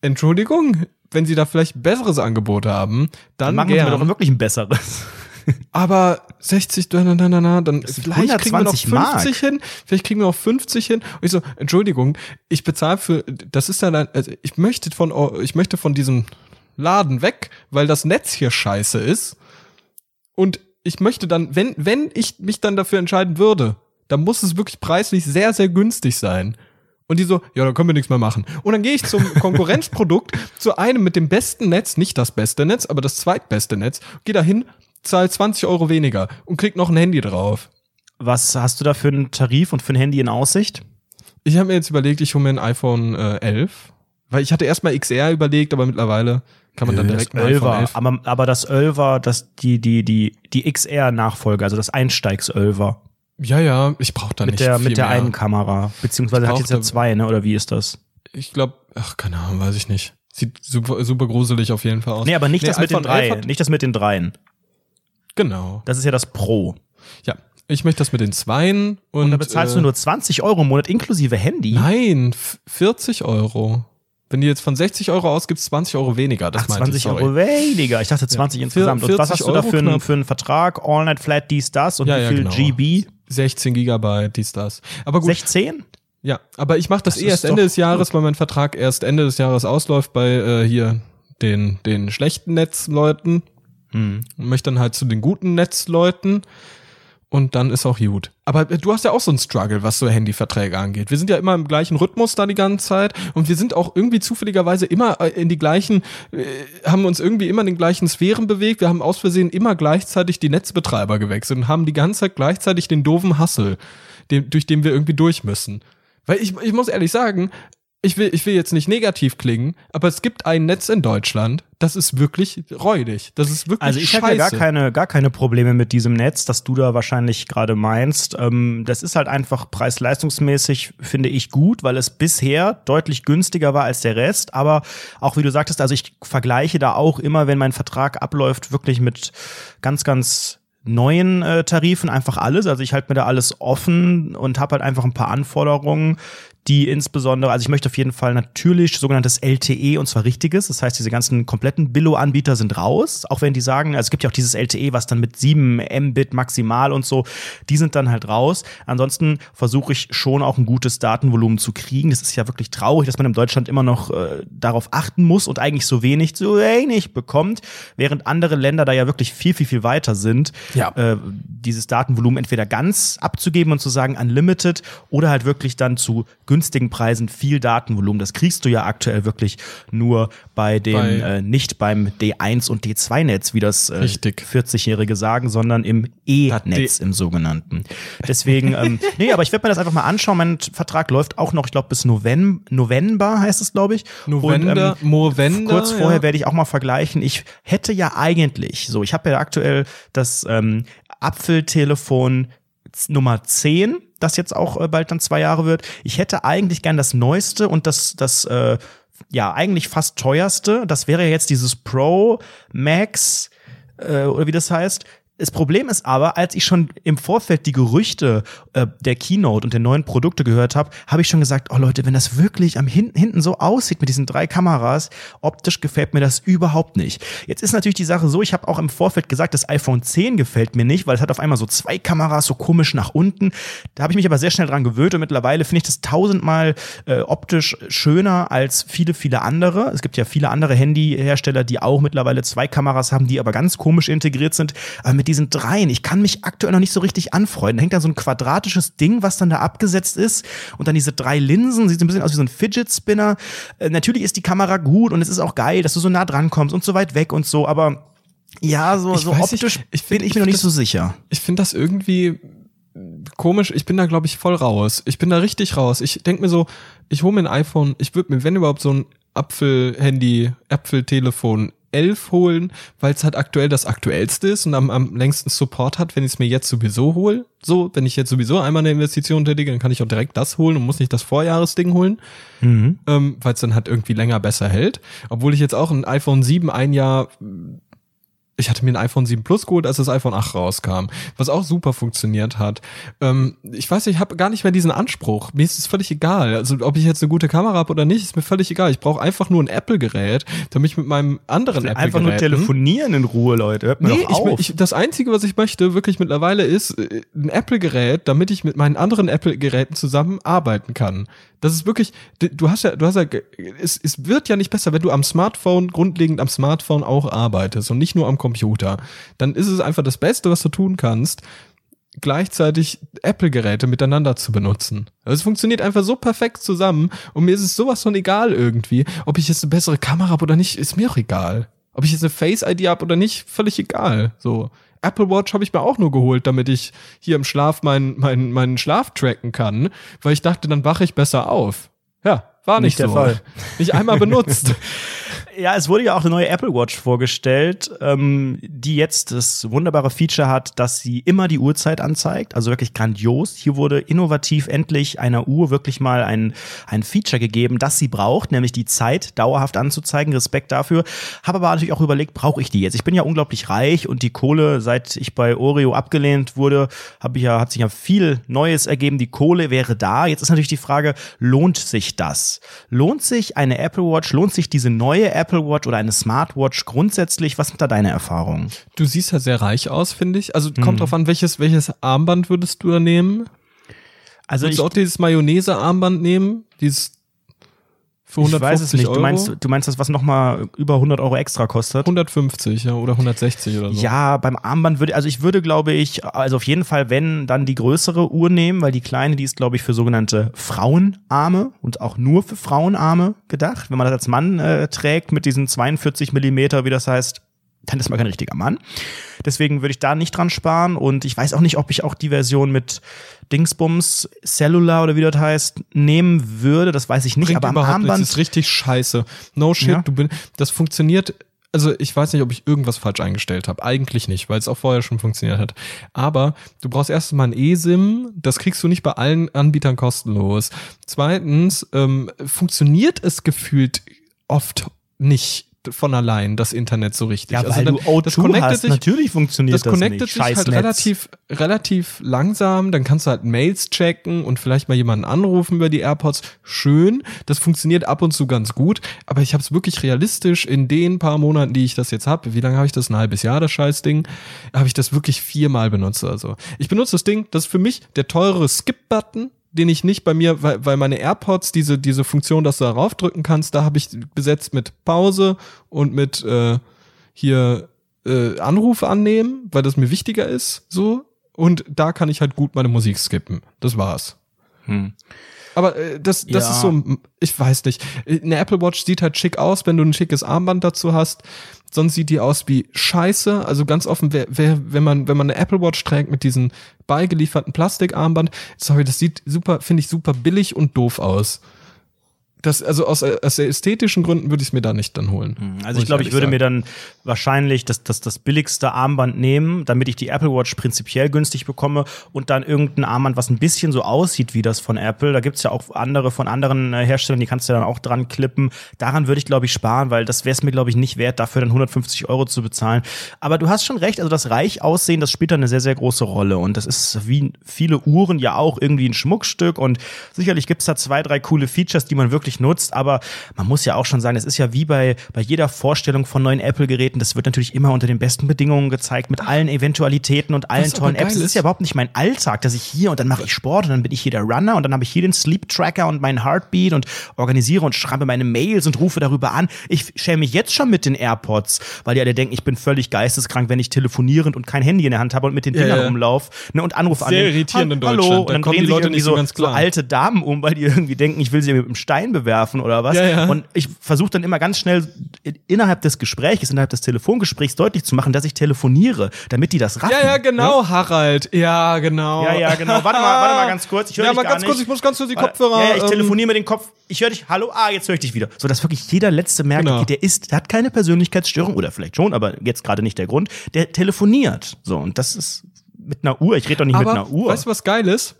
Entschuldigung, wenn sie da vielleicht besseres Angebot haben, dann Machen wir gern. doch wirklich ein besseres. Aber 60, na, na, na, na, dann vielleicht kriegen wir noch 120 50 hin, vielleicht kriegen wir auch 50 hin. Und ich so, Entschuldigung, ich bezahle für, das ist dann, ein, also ich möchte von, ich möchte von diesem Laden weg, weil das Netz hier scheiße ist. Und ich möchte dann, wenn, wenn ich mich dann dafür entscheiden würde, dann muss es wirklich preislich sehr, sehr günstig sein. Und die so, ja, da können wir nichts mehr machen. Und dann gehe ich zum Konkurrenzprodukt, zu einem mit dem besten Netz, nicht das beste Netz, aber das zweitbeste Netz, gehe da hin, zahl 20 Euro weniger und krieg noch ein Handy drauf. Was hast du da für einen Tarif und für ein Handy in Aussicht? Ich habe mir jetzt überlegt, ich hole mir ein iPhone äh, 11 Weil ich hatte erstmal XR überlegt, aber mittlerweile kann man dann direkt das Ölver, aber, aber das Ölver, das, die, die, die, die XR-Nachfolge, also das Einsteigs-Ölver. Ja, ja, ich brauche da mit nicht der viel mit der mehr. einen Kamera, beziehungsweise hat jetzt ja zwei, ne? Oder wie ist das? Ich glaube, ach, keine Ahnung, weiß ich nicht. Sieht super, super gruselig auf jeden Fall aus. Nee, aber nicht das mit den iPhone 11 drei, nicht das mit den dreien. Genau. Das ist ja das Pro. Ja, ich möchte das mit den Zweien und, Und da bezahlst äh, du nur 20 Euro im Monat inklusive Handy. Nein, f- 40 Euro. Wenn du jetzt von 60 Euro ausgibst, 20 Euro weniger. Das Ach, meinte 20 ich. Euro weniger. Ich dachte 20 insgesamt. Und was 40 hast du da für einen, für einen Vertrag? All Night Flat, dies, das und Ja, wie ja, viel genau. GB? 16 Gigabyte, dies, das. Aber gut, 16? ja, aber ich mache das, Das eh erst Ende des Jahres, weil mein Vertrag erst Ende des Jahres ausläuft bei äh, hier den, den schlechten Netzleuten Hm. und möchte dann halt zu den guten Netzleuten und dann ist auch gut. Aber äh, du hast ja auch so einen Struggle, was so Handyverträge angeht. Wir sind ja immer im gleichen Rhythmus da die ganze Zeit und wir sind auch irgendwie zufälligerweise immer äh, in die gleichen, äh, haben uns irgendwie immer in den gleichen Sphären bewegt. Wir haben aus Versehen immer gleichzeitig die Netzbetreiber gewechselt und haben die ganze Zeit gleichzeitig den doofen Hassel, durch den wir irgendwie durch müssen. Weil ich, ich muss ehrlich sagen, ich will, ich will jetzt nicht negativ klingen, aber es gibt ein Netz in Deutschland, das ist wirklich räudig. Das ist wirklich Also ich habe ja gar keine, gar keine Probleme mit diesem Netz, das du da wahrscheinlich gerade meinst. Ähm, das ist halt einfach preis-leistungsmäßig, finde ich, gut, weil es bisher deutlich günstiger war als der Rest. Aber auch wie du sagtest, also ich vergleiche da auch immer, wenn mein Vertrag abläuft, wirklich mit ganz, ganz neuen äh, Tarifen einfach alles. Also ich halte mir da alles offen und habe halt einfach ein paar Anforderungen, die insbesondere, also ich möchte auf jeden Fall natürlich sogenanntes LTE und zwar richtiges. Das heißt, diese ganzen kompletten Billo-Anbieter sind raus, auch wenn die sagen, also es gibt ja auch dieses LTE, was dann mit 7 Mbit maximal und so, die sind dann halt raus. Ansonsten versuche ich schon auch ein gutes Datenvolumen zu kriegen. Das ist ja wirklich traurig, dass man in Deutschland immer noch äh, darauf achten muss und eigentlich so wenig, so wenig bekommt, während andere Länder da ja wirklich viel, viel, viel weiter sind Ja. äh, dieses Datenvolumen entweder ganz abzugeben und zu sagen unlimited oder halt wirklich dann zu günstigen Preisen viel Datenvolumen. Das kriegst du ja aktuell wirklich nur bei den, Bei- äh, nicht beim D1 und D2-Netz, wie das äh, Richtig. 40-Jährige sagen, sondern im E-Netz, im sogenannten. Deswegen, ähm, nee, aber ich werde mir das einfach mal anschauen. Mein Vertrag läuft auch noch, ich glaube, bis November, November heißt es, glaube ich. November, ähm, Movember, Kurz vorher ja. werde ich auch mal vergleichen. Ich hätte ja eigentlich, so, ich habe ja aktuell das ähm, Apfeltelefon Nummer 10, das jetzt auch äh, bald dann zwei Jahre wird. Ich hätte eigentlich gern das neueste und das, das äh, ja, eigentlich fast teuerste. Das wäre jetzt dieses Pro Max äh, oder wie das heißt. Das Problem ist aber, als ich schon im Vorfeld die Gerüchte äh, der Keynote und der neuen Produkte gehört habe, habe ich schon gesagt, oh Leute, wenn das wirklich am hinten, hinten so aussieht mit diesen drei Kameras, optisch gefällt mir das überhaupt nicht. Jetzt ist natürlich die Sache so, ich habe auch im Vorfeld gesagt, das iPhone 10 gefällt mir nicht, weil es hat auf einmal so zwei Kameras so komisch nach unten. Da habe ich mich aber sehr schnell dran gewöhnt und mittlerweile finde ich das tausendmal äh, optisch schöner als viele, viele andere. Es gibt ja viele andere Handyhersteller, die auch mittlerweile zwei Kameras haben, die aber ganz komisch integriert sind. Aber mit diesen dreien, ich kann mich aktuell noch nicht so richtig anfreunden. Da hängt dann so ein quadratisches Ding, was dann da abgesetzt ist und dann diese drei Linsen, sieht so ein bisschen aus wie so ein Fidget Spinner. Äh, natürlich ist die Kamera gut und es ist auch geil, dass du so nah dran kommst und so weit weg und so, aber ja, so, Ich so weiß nicht, optisch ich bin find- ich ich mir noch nicht so sicher. Ich finde das irgendwie komisch. Ich bin da, glaube ich, voll raus. Ich bin da richtig raus. Ich denk mir so, ich hole mir ein iPhone, ich würde mir, wenn überhaupt, so ein Apfel-Handy, Apfel-Telefon 11 holen, weil es halt aktuell das aktuellste ist und am, am längsten Support hat, wenn ich es mir jetzt sowieso hole. So, wenn ich jetzt sowieso einmal eine Investition tätige, dann kann ich auch direkt das holen und muss nicht das Vorjahresding holen, Mhm. ähm, weil es dann halt irgendwie länger besser hält. Obwohl ich jetzt auch ein iPhone 7 ein Jahr ich hatte mir ein iPhone 7 Plus geholt, als das iPhone 8 rauskam, was auch super funktioniert hat. Ähm, ich weiß, nicht, ich habe gar nicht mehr diesen Anspruch. Mir ist es völlig egal. Also ob ich jetzt eine gute Kamera habe oder nicht, ist mir völlig egal. Ich brauche einfach nur ein Apple-Gerät, damit ich mit meinem anderen Apple-Gerät Einfach nur telefonieren in Ruhe, Leute. Hört mir Nee, doch ich, auf. ich, das Einzige, was ich möchte, wirklich mittlerweile ist äh, ein Apple-Gerät, damit ich mit meinen anderen Apple-Geräten zusammen arbeiten kann. Das ist wirklich, du hast ja, du hast ja, es, es wird ja nicht besser, wenn du am Smartphone, grundlegend am Smartphone auch arbeitest und nicht nur am Computer. Dann ist es einfach das Beste, was du tun kannst, gleichzeitig Apple-Geräte miteinander zu benutzen. Also es funktioniert einfach so perfekt zusammen und mir ist es sowas von egal irgendwie, ob ich jetzt eine bessere Kamera habe oder nicht, ist mir auch egal. Ob ich jetzt eine Face-ID habe oder nicht, völlig egal. So. Apple Watch habe ich mir auch nur geholt, damit ich hier im Schlaf meinen meinen meinen Schlaf tracken kann, weil ich dachte, dann wache ich besser auf. Ja, war nicht, Nicht der so. Fall. Nicht einmal benutzt. Ja, es wurde ja auch eine neue Apple Watch vorgestellt, ähm, die jetzt das wunderbare Feature hat, dass sie immer die Uhrzeit anzeigt. Also wirklich grandios. Hier wurde innovativ endlich einer Uhr wirklich mal ein, ein Feature gegeben, das sie braucht, nämlich die Zeit dauerhaft anzuzeigen. Respekt dafür. Habe aber natürlich auch überlegt, brauche ich die jetzt? Ich bin ja unglaublich reich und die Kohle, seit ich bei Oreo abgelehnt wurde, habe ich ja, hat sich ja viel Neues ergeben. Die Kohle wäre da. Jetzt ist natürlich die Frage, lohnt sich das? Lohnt sich eine Apple Watch? Lohnt sich diese neue Apple Watch oder eine Smartwatch grundsätzlich? Was sind da deine Erfahrungen? Du siehst ja sehr reich aus, finde ich. Also Mhm. kommt drauf an, welches, welches Armband würdest du da nehmen? Also Würdest ich, du auch dieses Mayonnaise-Armband nehmen? Dieses für ich 150 weiß es nicht. Euro? Du meinst, du meinst das, was nochmal über 100 Euro extra kostet? 150 ja, oder 160 oder so. Ja, beim Armband würde, also ich würde, glaube ich, also auf jeden Fall, wenn, dann die größere Uhr nehmen, weil die kleine, die ist, glaube ich, für sogenannte Frauenarme und auch nur für Frauenarme gedacht. Wenn man das als Mann äh, trägt mit diesen 42 Millimeter, wie das heißt, dann ist man kein richtiger Mann. Deswegen würde ich da nicht dran sparen und ich weiß auch nicht, ob ich auch die Version mit Dingsbums Cellular oder wie das heißt nehmen würde. Das weiß ich nicht. Bringt aber am Armband nichts, ist richtig scheiße. No shit, Ja. du bin, das funktioniert, also ich weiß nicht, ob ich irgendwas falsch eingestellt habe. Eigentlich nicht, weil es auch vorher schon funktioniert hat. Aber du brauchst erstens mal ein eSIM, das kriegst du nicht bei allen Anbietern kostenlos. Zweitens ähm, funktioniert es gefühlt oft nicht von allein, das Internet so richtig. Ja, Also weil dann- du O2 das connectet hast. sich- Natürlich funktioniert das das, connectet nicht. sich halt Netz. relativ, relativ langsam. Dann kannst du halt Mails checken und vielleicht mal jemanden anrufen über die AirPods. Schön. Das funktioniert ab und zu ganz gut. Aber ich habe es wirklich realistisch in den paar Monaten, die ich das jetzt habe. Wie lange habe ich das? Ein halbes Jahr, das Scheißding. Habe ich das wirklich viermal benutzt. Also ich benutze das Ding. Das ist für mich der teurere Skip-Button den ich nicht bei mir, weil, weil meine AirPods, diese, diese Funktion, dass du darauf drücken kannst, da habe ich besetzt mit Pause und mit äh, hier äh, Anrufe annehmen, weil das mir wichtiger ist, so. Und da kann ich halt gut meine Musik skippen. Das war's. Hm. Aber äh, das, das Ja. ist so, ich weiß nicht. Eine Apple Watch sieht halt schick aus, wenn du ein schickes Armband dazu hast. Sonst sieht die aus wie Scheiße. Also ganz offen, wer, wer, wenn man, wenn man eine Apple Watch trägt mit diesem beigelieferten Plastikarmband, sorry, das sieht super, finde ich super billig und doof aus. Das, also aus, aus ästhetischen Gründen würde ich es mir da nicht dann holen. Also ich glaube, ich würde mir dann wahrscheinlich das, das, das billigste Armband nehmen, damit ich die Apple Watch prinzipiell günstig bekomme und dann irgendein Armband, was ein bisschen so aussieht wie das von Apple. Da gibt's ja auch andere von anderen äh, Herstellern, die kannst du dann auch dran klippen. Daran würde ich, glaube ich, sparen, weil das wäre es mir, glaube ich, nicht wert, dafür dann 150 Euro zu bezahlen. Aber du hast schon recht, also das reich aussehen, das spielt da eine sehr, sehr große Rolle. Und das ist wie viele Uhren ja auch irgendwie ein Schmuckstück. Und sicherlich gibt's da zwei, drei coole Features, die man wirklich nutzt. Aber man muss ja auch schon sagen, es ist ja wie bei, bei jeder Vorstellung von neuen Apple-Geräten, das wird natürlich immer unter den besten Bedingungen gezeigt, mit allen Eventualitäten und allen tollen Apps. Das ist ja überhaupt nicht mein Alltag, dass ich hier und dann mache ich Sport und dann bin ich hier der Runner und dann habe ich hier den Sleep Tracker und meinen Heartbeat und organisiere und schreibe meine Mails und rufe darüber an. Ich schäme mich jetzt schon mit den AirPods, weil die alle denken, ich bin völlig geisteskrank, wenn ich telefonierend und kein Handy in der Hand habe und mit den Dingern ja. rumlaufe ne, und Anrufe Sehr annehme. irritierend in Hallo, Deutschland. und Da dann kommen drehen die sich Leute irgendwie nicht so so, alte Damen um, weil die irgendwie denken, ich will sie mit einem Stein bewerfen oder was. Ja, ja. Und ich versuche dann immer ganz schnell innerhalb des Gesprächs, innerhalb des Telefongesprächs deutlich zu machen, dass ich telefoniere, damit die das raffen. Ja, ja, genau, Harald. Ja, genau. Ja, ja, genau. Warte mal, warte mal ganz kurz. Ich höre Ja, dich mal ganz kurz, nicht. ich muss ganz kurz die Warte. Kopfhörer. Ja, ja, ich ähm, telefoniere mit dem Kopf. Ich höre dich. Hallo. Ah, jetzt höre ich dich wieder. So, dass wirklich jeder letzte merkt, Genau. okay, der ist, der hat keine Persönlichkeitsstörung oder vielleicht schon, aber jetzt gerade nicht der Grund. Der telefoniert. So, und das ist mit einer Uhr. Ich rede doch nicht Aber mit einer Uhr. weißt du, was geil ist?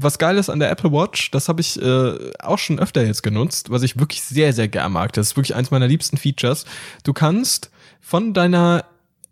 Was geil ist an der Apple Watch, das habe ich äh, auch schon öfter jetzt genutzt, was ich wirklich sehr, sehr gern mag. Das ist wirklich eins meiner liebsten Features. Du kannst von deiner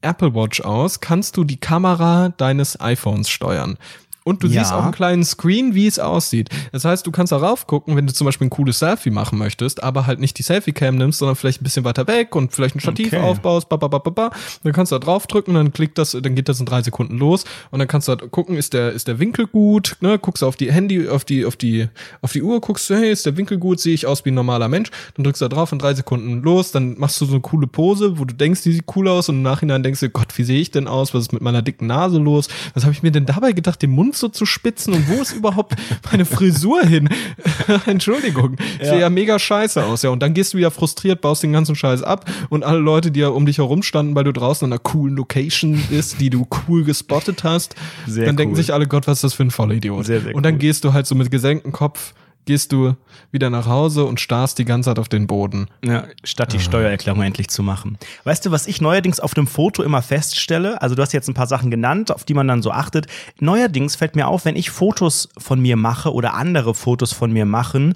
Apple Watch aus, kannst du die Kamera deines iPhones steuern. Und du Ja. siehst auch einen kleinen Screen, wie es aussieht. Das heißt, du kannst darauf gucken, wenn du zum Beispiel ein cooles Selfie machen möchtest, aber halt nicht die Selfie-Cam nimmst, sondern vielleicht ein bisschen weiter weg und vielleicht ein Stativ Okay. aufbaust, ba, ba, ba, ba, ba. Dann kannst du da draufdrücken, dann klickt das, dann geht das in drei Sekunden los und dann kannst du halt gucken, ist der, ist der Winkel gut, ne? Guckst du auf die Handy, auf die, auf die, auf die Uhr, guckst du, hey, ist der Winkel gut, sehe ich aus wie ein normaler Mensch, dann drückst du da drauf in drei Sekunden los, dann machst du so eine coole Pose, wo du denkst, die sieht cool aus und im Nachhinein denkst du, Gott, wie sehe ich denn aus? Was ist mit meiner dicken Nase los? Was habe ich mir denn dabei gedacht, den Mund so zu spitzen und wo ist überhaupt meine Frisur hin? Entschuldigung. Ich sehe ja mega scheiße aus, ja. Und dann gehst du wieder frustriert, baust den ganzen Scheiß ab und alle Leute, die ja um dich herum standen, weil du draußen an einer coolen Location bist, die du cool gespottet hast, Sehr dann denken cool. sich alle, Gott, was ist das für ein Vollidiot? Sehr, sehr und dann cool. gehst du halt so mit gesenktem Kopf gehst du wieder nach Hause und starrst die ganze Zeit auf den Boden. Ja, statt die Steuererklärung endlich zu machen. Weißt du, was ich neuerdings auf dem Foto immer feststelle? Also du hast jetzt ein paar Sachen genannt, auf die man dann so achtet. Neuerdings fällt mir auf, wenn ich Fotos von mir mache oder andere Fotos von mir machen,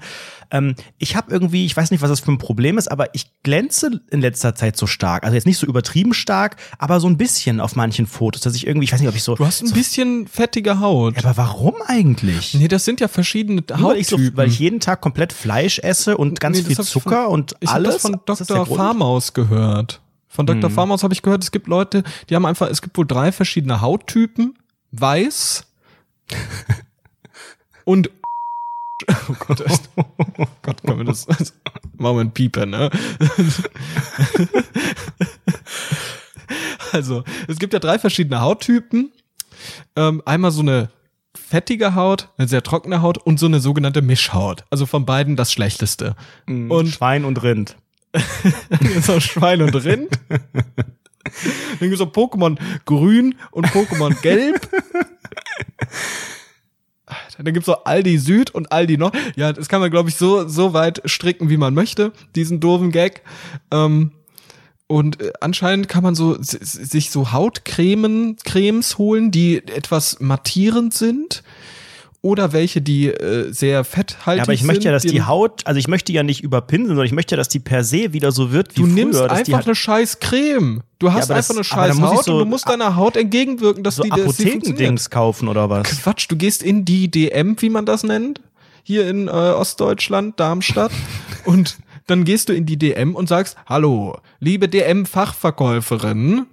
ähm, ich habe irgendwie, ich weiß nicht, was das für ein Problem ist, aber ich glänze in letzter Zeit so stark. Also jetzt nicht so übertrieben stark, aber so ein bisschen auf manchen Fotos, dass ich irgendwie, ich weiß nicht, ob ich so. Du hast ein so, bisschen fettige Haut. Ja, aber warum eigentlich? Nee, das sind ja verschiedene Nur weil, ich so, Hauttypen. weil ich jeden Tag komplett Fleisch esse und ganz Nee, viel ich Zucker von- und ich hab alles. das von Ist das der Dr. Farmaus gehört. Von Dr. Hm. Farmaus habe ich gehört, es gibt Leute, die haben einfach, es gibt wohl drei verschiedene Hauttypen. Weiß und Oh Gott, echt. oh Gott, können wir das, das machen wir einen Pieper, ne? Also, es gibt ja drei verschiedene Hauttypen. Ähm, einmal so eine fettige Haut, eine sehr trockene Haut und so eine sogenannte Mischhaut. Also von beiden das Schlechteste. Und Und Schwein und Rind. so Schwein und Rind. Dann gibt's so Pokémon grün und Pokémon gelb. Alter, Dann gibt's so Aldi Süd und Aldi Nord. Ja, das kann man, glaube ich, so, so weit stricken, wie man möchte, diesen doofen Gag. Ähm, und äh, anscheinend kann man so sich so Hautcremen, Cremes holen, die etwas mattierend sind. Oder welche, die äh, sehr fetthaltig Ja, aber ich möchte ja, dass sind, die Haut, also ich möchte ja nicht überpinseln, sondern ich möchte ja, dass die per se wieder so wird wie Du früher. nimmst dass die einfach eine scheiß Creme. Du hast aber einfach das- eine scheiß Haut so und du musst deiner Haut entgegenwirken, dass so die. Apothekendings kaufen oder was? Quatsch, du gehst in die DM, wie man das nennt, hier in äh, Ostdeutschland, Darmstadt und dann gehst du in die DM und sagst, hallo, liebe DM-Fachverkäuferin,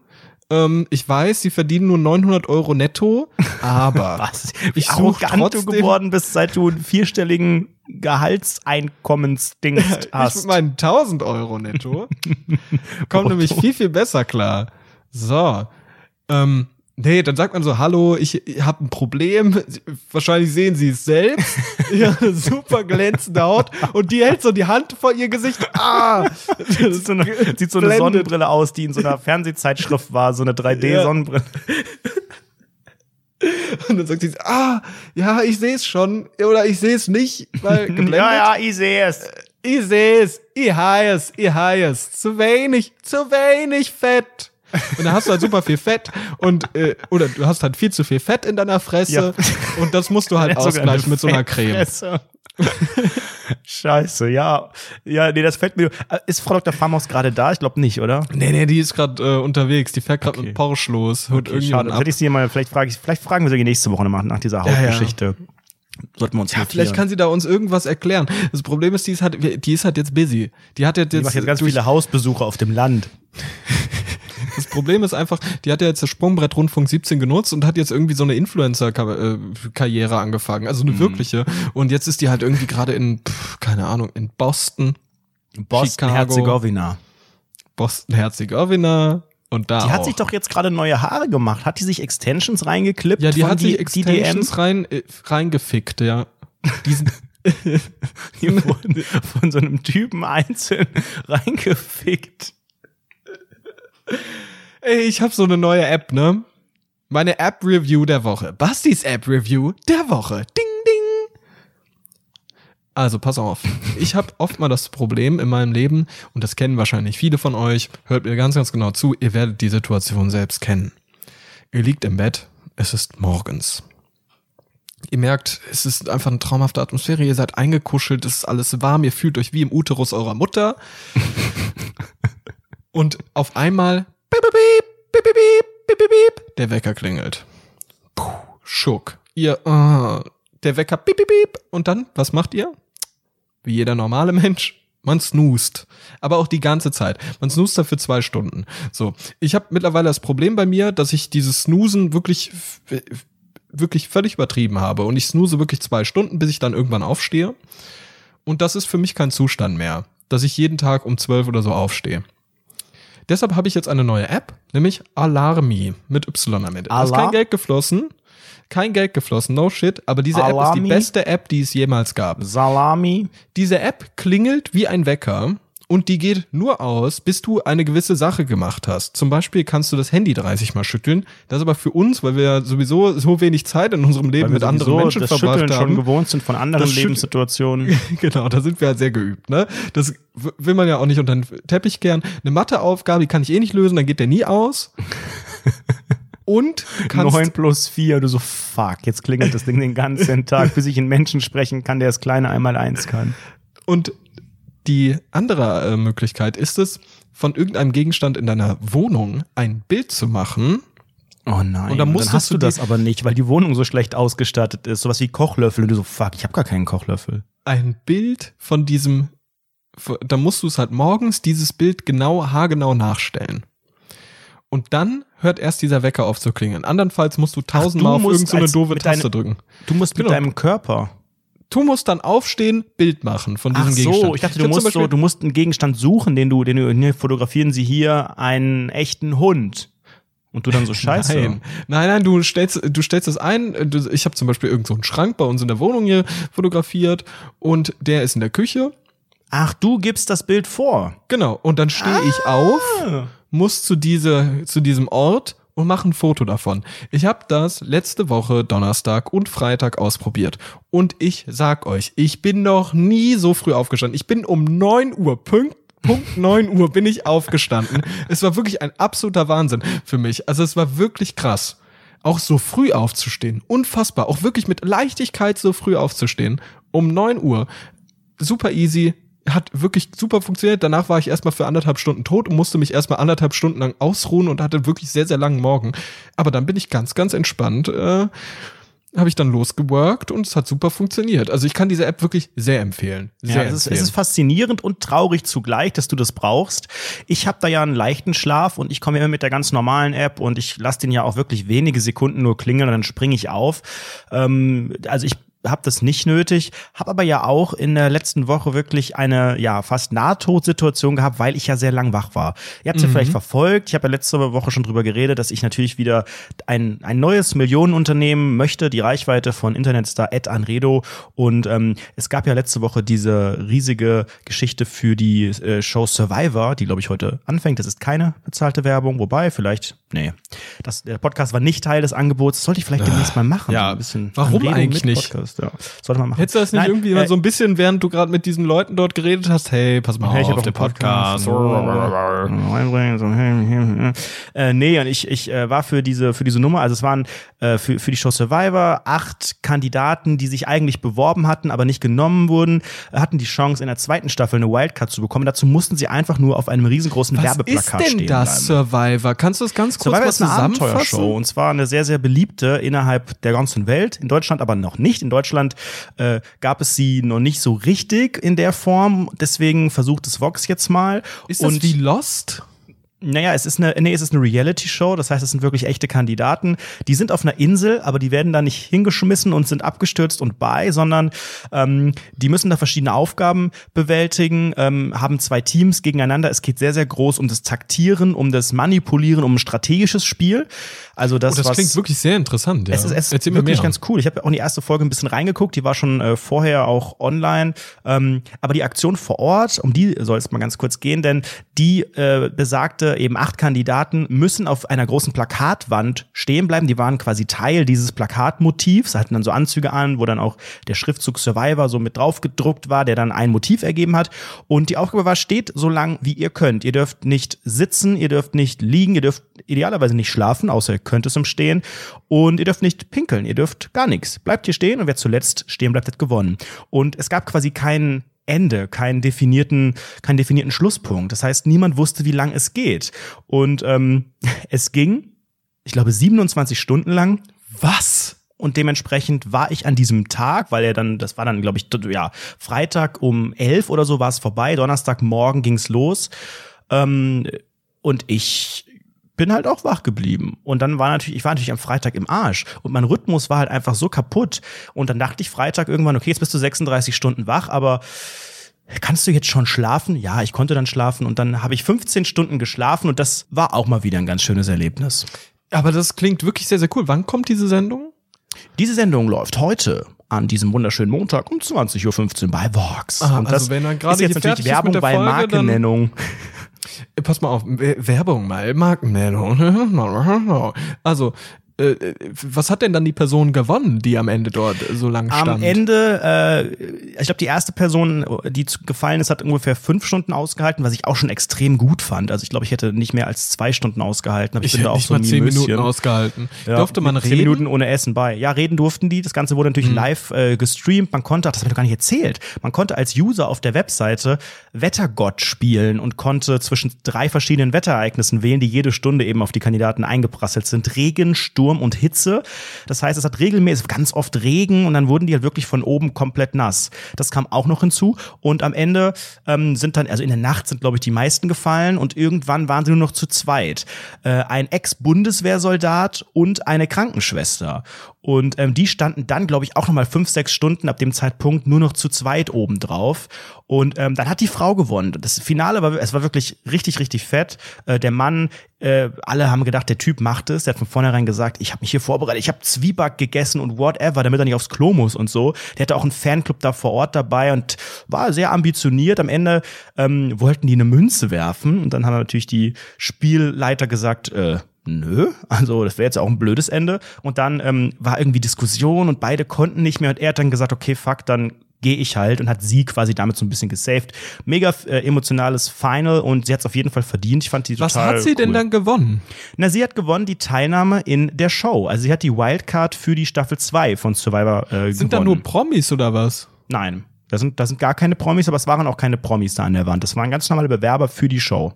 ähm, ich weiß, Sie verdienen nur 900 Euro netto, aber Was? Wie ich arrogant du geworden bist, seit du einen vierstelligen Gehaltseinkommensdings ich hast. mit meinen 1000 Euro netto kommt nämlich viel, viel besser klar. So, ähm, nee, dann sagt man so, hallo, ich, ich habe ein Problem. Wahrscheinlich sehen Sie es selbst. Eine super glänzende Haut und die hält so die Hand vor ihr Gesicht. Ah! sieht so eine, sieht so eine. Sonnenbrille aus, die in so einer Fernsehzeitschrift war, so eine 3D-Sonnenbrille. Und dann sagt sie, ah, ja, ich sehe es schon. Oder ich sehe es nicht, weil geblendet. Ja, ja, ich sehe es. Ich sehe es, ich es, ich es. Zu wenig, zu wenig Fett. Und dann hast du halt super viel Fett und äh, oder du hast halt viel zu viel Fett in deiner Fresse Ja. und das musst du halt ausgleichen mit so einer Creme. Fettfresse. Scheiße, ja. Ja, nee, das fällt mir. Äh, Ist Frau Dr. Farmaus gerade da? Ich glaube nicht, oder? Nee, nee, die ist gerade äh, unterwegs, die fährt gerade Okay. mit Porsche los. Okay, schade. ab. Hätte ich sie mal, vielleicht, frage ich, vielleicht fragen wir sie nächste Woche nochmal nach dieser ja. Hautgeschichte. Sollten wir uns Ja, notieren. vielleicht kann sie da uns irgendwas erklären. Das Problem ist, die ist halt, die ist halt jetzt busy. Die hat jetzt, Die macht jetzt ganz durch, viele Hausbesuche auf dem Land. Das Problem ist einfach, die hat ja jetzt das Sprungbrett Rundfunk 17 genutzt und hat jetzt irgendwie so eine Influencer-Karriere angefangen, also Mhm. eine wirkliche. Und jetzt ist die halt irgendwie gerade in, pff, keine Ahnung, in Boston, Boston. Herzegowina. Boston-Herzegowina und da Die hat auch. sich doch jetzt gerade neue Haare gemacht. Hat die sich Extensions reingeklippt? ja, die hat sich die, DM? Extensions rein, äh, reingefickt, ja. Die sind, Die wurden von so einem Typen einzeln reingefickt. Ey, ich habe so eine neue App, ne? Meine App-Review der Woche. Bastis App-Review der Woche. Ding, ding. Also, pass auf. Ich habe oft mal das Problem in meinem Leben, und das kennen wahrscheinlich viele von euch, hört mir ganz, ganz genau zu, ihr werdet die Situation selbst kennen. Ihr liegt im Bett, es ist morgens. Ihr merkt, es ist einfach eine traumhafte Atmosphäre, ihr seid eingekuschelt, es ist alles warm, ihr fühlt euch wie im Uterus eurer Mutter. Und auf einmal Der Wecker klingelt. Puh, Schuck. Ihr, ah, der Wecker, piep, piep, piep. Und dann, was macht ihr? Wie jeder normale Mensch. Man snoost. Aber auch die ganze Zeit. Man snoost dafür zwei Stunden. So. Ich habe mittlerweile das Problem bei mir, dass ich dieses Snoosen wirklich, wirklich völlig übertrieben habe. Und ich snooze wirklich zwei Stunden, bis ich dann irgendwann aufstehe. Und das ist für mich kein Zustand mehr, dass ich jeden Tag um zwölf oder so aufstehe. Deshalb habe ich jetzt eine neue App, nämlich Alarmi mit Y am Ende. Da ist kein Geld geflossen. Kein Geld geflossen, no shit. Aber diese App ist die beste App, die es jemals gab. Salami. Diese App klingelt wie ein Wecker Und die geht nur aus, bis du eine gewisse Sache gemacht hast. Zum Beispiel kannst du das Handy 30 Mal schütteln. Das ist aber für uns, weil wir ja sowieso so wenig Zeit in unserem Leben mit anderen Menschen das verbracht Schütteln haben. schon gewohnt sind von anderen Lebenssituationen. genau, da sind wir halt sehr geübt. Ne? Das will man ja auch nicht unter den Teppich kehren. Eine Matheaufgabe, die kann ich eh nicht lösen, dann geht der nie aus. Und kannst 9 plus 4, du so, fuck, jetzt klingelt das Ding den ganzen Tag, bis ich einen Menschen sprechen kann, der das kleine einmal eins kann. Und die andere äh, Möglichkeit ist es, von irgendeinem Gegenstand in deiner Wohnung ein Bild zu machen. Oh nein. Und dann musstest hast du das aber nicht, weil die Wohnung so schlecht ausgestattet ist. Sowas wie Kochlöffel. Und du so, fuck, ich habe gar keinen Kochlöffel. Ein Bild von diesem, da musst du es halt morgens dieses Bild genau, haargenau nachstellen. Und dann hört erst dieser Wecker auf zu klingeln. Andernfalls musst du tausendmal auf irgendeine so doofe Taste deinem- drücken. Du musst Genau. mit deinem Körper. Du musst dann aufstehen, Bild machen von diesem Ach Gegenstand. so, ich dachte, du musst so, du musst einen Gegenstand suchen, den du, den du, hier fotografieren Sie hier einen echten Hund. Und du dann so scheiße. Nein, nein, nein, du stellst, du stellst das ein. Du, ich habe zum Beispiel irgend so einen Schrank bei uns in der Wohnung hier fotografiert und der ist in der Küche. Ach, du gibst das Bild vor. Genau. Und dann stehe ich auf, muss zu, diese, zu diesem Ort und mache ein Foto davon. Ich habe das letzte Woche Donnerstag und Freitag ausprobiert. Und ich sag euch, ich bin noch nie so früh aufgestanden. Ich bin um 9 Uhr, Punkt, Punkt 9 Uhr bin ich aufgestanden. Es war wirklich ein absoluter Wahnsinn für mich. Also es war wirklich krass. Auch so früh aufzustehen. Unfassbar. Auch wirklich mit Leichtigkeit so früh aufzustehen. Um 9 Uhr super easy, hat wirklich super funktioniert. Danach war ich erstmal für anderthalb Stunden tot und musste mich erstmal anderthalb Stunden lang ausruhen und hatte wirklich sehr, sehr langen Morgen. Aber dann bin ich ganz, ganz entspannt, äh, habe ich dann losgeworkt und es hat super funktioniert. Also ich kann diese App wirklich sehr empfehlen. Sehr Ja, es, ist, empfehlen. es ist faszinierend und traurig zugleich, dass du das brauchst. Ich habe da ja einen leichten Schlaf und ich komme immer mit der ganz normalen App und ich lasse den ja auch wirklich wenige Sekunden nur klingeln und dann springe ich auf. Ähm, also ich habe das nicht nötig, habe aber ja auch in der letzten Woche wirklich eine ja fast Nahtodsituation gehabt, weil ich ja sehr lang wach war. Ihr habt ja vielleicht verfolgt, ich habe ja letzte Woche schon drüber geredet, dass ich natürlich wieder ein, ein neues Millionenunternehmen möchte, die Reichweite von Internetstar Ed Anredo und ähm, es gab ja letzte Woche diese riesige Geschichte für die äh, Show Survivor, die glaube ich heute anfängt. Das ist keine bezahlte Werbung, wobei vielleicht, nee, das, der Podcast war nicht Teil des Angebots, das sollte ich vielleicht demnächst mal machen. ja, so ein bisschen warum Anredo eigentlich nicht? Podcast, ja. Sollte man machen. Hättest du das nicht Nein, irgendwie äh, mal so ein bisschen, während du gerade mit diesen Leuten dort geredet hast, hey, pass mal Hey, ich hab auf, der Podcast. Hey. Äh, nee, und ich, ich äh, war für diese, für diese Nummer, also es waren äh, für, für die Show Survivor acht Kandidaten, die sich eigentlich beworben hatten, aber nicht genommen wurden, äh, hatten die Chance, in der zweiten Staffel eine Wildcard zu bekommen. Dazu mussten sie einfach nur auf einem riesengroßen Was Werbeplakat ist denn stehen das, bleiben. Survivor? Kannst du das ganz kurz Survivor mal ist eine zusammenfassen? Abenteuershow und zwar eine sehr, sehr beliebte innerhalb der ganzen Welt. In Deutschland aber noch nicht. In Deutschland äh, gab es sie noch nicht so richtig in der Form. Deswegen versucht es Vox jetzt mal. Ist das und wie Lost? Naja, es ist eine, nee, es ist eine Reality-Show, das heißt, es sind wirklich echte Kandidaten. Die sind auf einer Insel, aber die werden da nicht hingeschmissen und sind abgestürzt und bei, sondern ähm, die müssen da verschiedene Aufgaben bewältigen, ähm, haben zwei Teams gegeneinander. Es geht sehr, sehr groß um das Taktieren, um das Manipulieren, um ein strategisches Spiel. Also das, Oh, das was klingt wirklich sehr interessant. Ja. es ist, es ist wirklich ganz cool. Ich habe auch in die erste Folge ein bisschen reingeguckt, die war schon äh, vorher auch online. Ähm, aber die Aktion vor Ort, um die soll es mal ganz kurz gehen, denn die äh, besagte eben acht Kandidaten müssen auf einer großen Plakatwand stehen bleiben. Die waren quasi Teil dieses Plakatmotivs, hatten dann so Anzüge an, wo dann auch der Schriftzug Survivor so mit drauf gedruckt war, der dann ein Motiv ergeben hat. Und die Aufgabe war, steht so lang wie ihr könnt. Ihr dürft nicht sitzen, ihr dürft nicht liegen, ihr dürft idealerweise nicht schlafen, außer ihr könnt es im Stehen. Und ihr dürft nicht pinkeln, ihr dürft gar nichts. Bleibt hier stehen und wer zuletzt stehen bleibt, hat gewonnen. Und es gab quasi keinen Ende, keinen definierten, keinen definierten Schlusspunkt. Das heißt, niemand wusste, wie lang es geht. Und ähm, es ging, ich glaube, 27 Stunden lang. Was? Und dementsprechend war ich an diesem Tag, weil er dann, das war dann, glaube ich, ja, Freitag um elf oder so war es vorbei, Donnerstagmorgen ging's los. Ähm, und ich bin halt auch wach geblieben. Und dann war natürlich, ich war natürlich am Freitag im Arsch. Und mein Rhythmus war halt einfach so kaputt. Und dann dachte ich Freitag irgendwann, okay, jetzt bist du 36 Stunden wach, aber kannst du jetzt schon schlafen? Ja, ich konnte dann schlafen. Und dann habe ich 15 Stunden geschlafen und das war auch mal wieder ein ganz schönes Erlebnis. Aber das klingt wirklich sehr, sehr cool. Wann kommt diese Sendung? Diese Sendung läuft heute an diesem wunderschönen Montag um 20.15 Uhr bei Vox. Aha, und also das wenn er gerade ist jetzt natürlich Werbung bei Folge, Markennennung. Pass mal auf, Werbung mal, Markennennung. Also, was hat denn dann die Person gewonnen, die am Ende dort so lang stand? Am Ende, äh, ich glaube, die erste Person, die gefallen ist, hat ungefähr fünf Stunden ausgehalten, was ich auch schon extrem gut fand. Also ich glaube, ich hätte nicht mehr als zwei Stunden ausgehalten, aber ich, ich bin da auch nicht so mal zehn. Minuten ausgehalten. Ja, Durfte man reden? Zehn Minuten ohne Essen bei. Ja, reden durften die. Das Ganze wurde Mhm. natürlich live äh, gestreamt. Man konnte, ach, das habe ich doch gar nicht erzählt, man konnte als User auf der Webseite Wettergott spielen und konnte zwischen drei verschiedenen Wetterereignissen wählen, die jede Stunde eben auf die Kandidaten eingeprasselt sind. Regen, Sturm und Hitze. Das heißt, es hat regelmäßig ganz oft Regen und dann wurden die halt wirklich von oben komplett nass. Das kam auch noch hinzu. Und am Ende ähm, sind dann, also in der Nacht sind, glaube ich, die meisten gefallen und irgendwann waren sie nur noch zu zweit. Äh, ein Ex-Bundeswehrsoldat und eine Krankenschwester. Und ähm, die standen dann, glaube ich, auch nochmal fünf, sechs Stunden ab dem Zeitpunkt nur noch zu zweit oben drauf. Und ähm, dann hat die Frau gewonnen. Das Finale war, es war wirklich richtig, richtig fett. Äh, der Mann, äh, alle haben gedacht, der Typ macht es. Der hat von vornherein gesagt, ich habe mich hier vorbereitet, ich habe Zwieback gegessen und whatever, damit er nicht aufs Klo muss und so. Der hatte auch einen Fanclub da vor Ort dabei und war sehr ambitioniert. Am Ende ähm, wollten die eine Münze werfen und dann haben natürlich die Spielleiter gesagt, äh, nö, also das wäre jetzt auch ein blödes Ende. Und dann ähm, war irgendwie Diskussion und beide konnten nicht mehr und er hat dann gesagt, okay, fuck, dann gehe ich halt und hat sie quasi damit so ein bisschen gesaved. Mega äh, emotionales Final und sie hat es auf jeden Fall verdient. Ich fand die Was total hat sie denn cool. dann gewonnen? Na, sie hat gewonnen die Teilnahme in der Show. Also sie hat die Wildcard für die Staffel 2 von Survivor äh, Sind da gewonnen. nur Promis oder was? Nein, da sind, da sind gar keine Promis, aber es waren auch keine Promis da an der Wand. Das waren ganz normale Bewerber für die Show.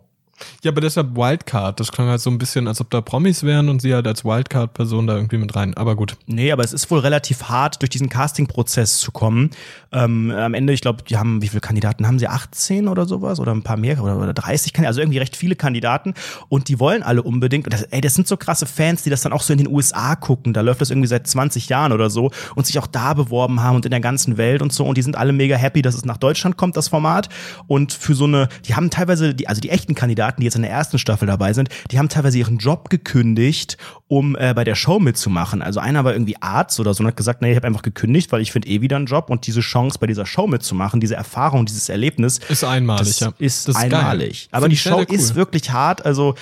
Ja, aber deshalb Wildcard. Das klang halt so ein bisschen, als ob da Promis wären und sie halt als Wildcard-Person da irgendwie mit rein. Aber gut. Nee, aber es ist wohl relativ hart, durch diesen Casting-Prozess zu kommen. Ähm, am Ende, ich glaube, die haben, wie viele Kandidaten haben sie? 18 oder sowas? Oder ein paar mehr? Oder, oder 30 Kandidaten? Also irgendwie recht viele Kandidaten. Und die wollen alle unbedingt. Und das, ey, das sind so krasse Fans, die das dann auch so in den USA gucken. Da läuft das irgendwie seit 20 Jahren oder so. Und sich auch da beworben haben und in der ganzen Welt und so. Und die sind alle mega happy, dass es nach Deutschland kommt, das Format. Und für so eine, die haben teilweise, die, also die echten Kandidaten, die jetzt in der ersten Staffel dabei sind, die haben teilweise ihren Job gekündigt, um äh, bei der Show mitzumachen. Also einer war irgendwie Arzt oder so und hat gesagt, nee, ich habe einfach gekündigt, weil ich finde eh wieder einen Job und diese Chance bei dieser Show mitzumachen, diese Erfahrung, dieses Erlebnis, Ist einmalig, das ja. ist Das ist geil. einmalig. Aber Find die Show cool. ist wirklich hart, also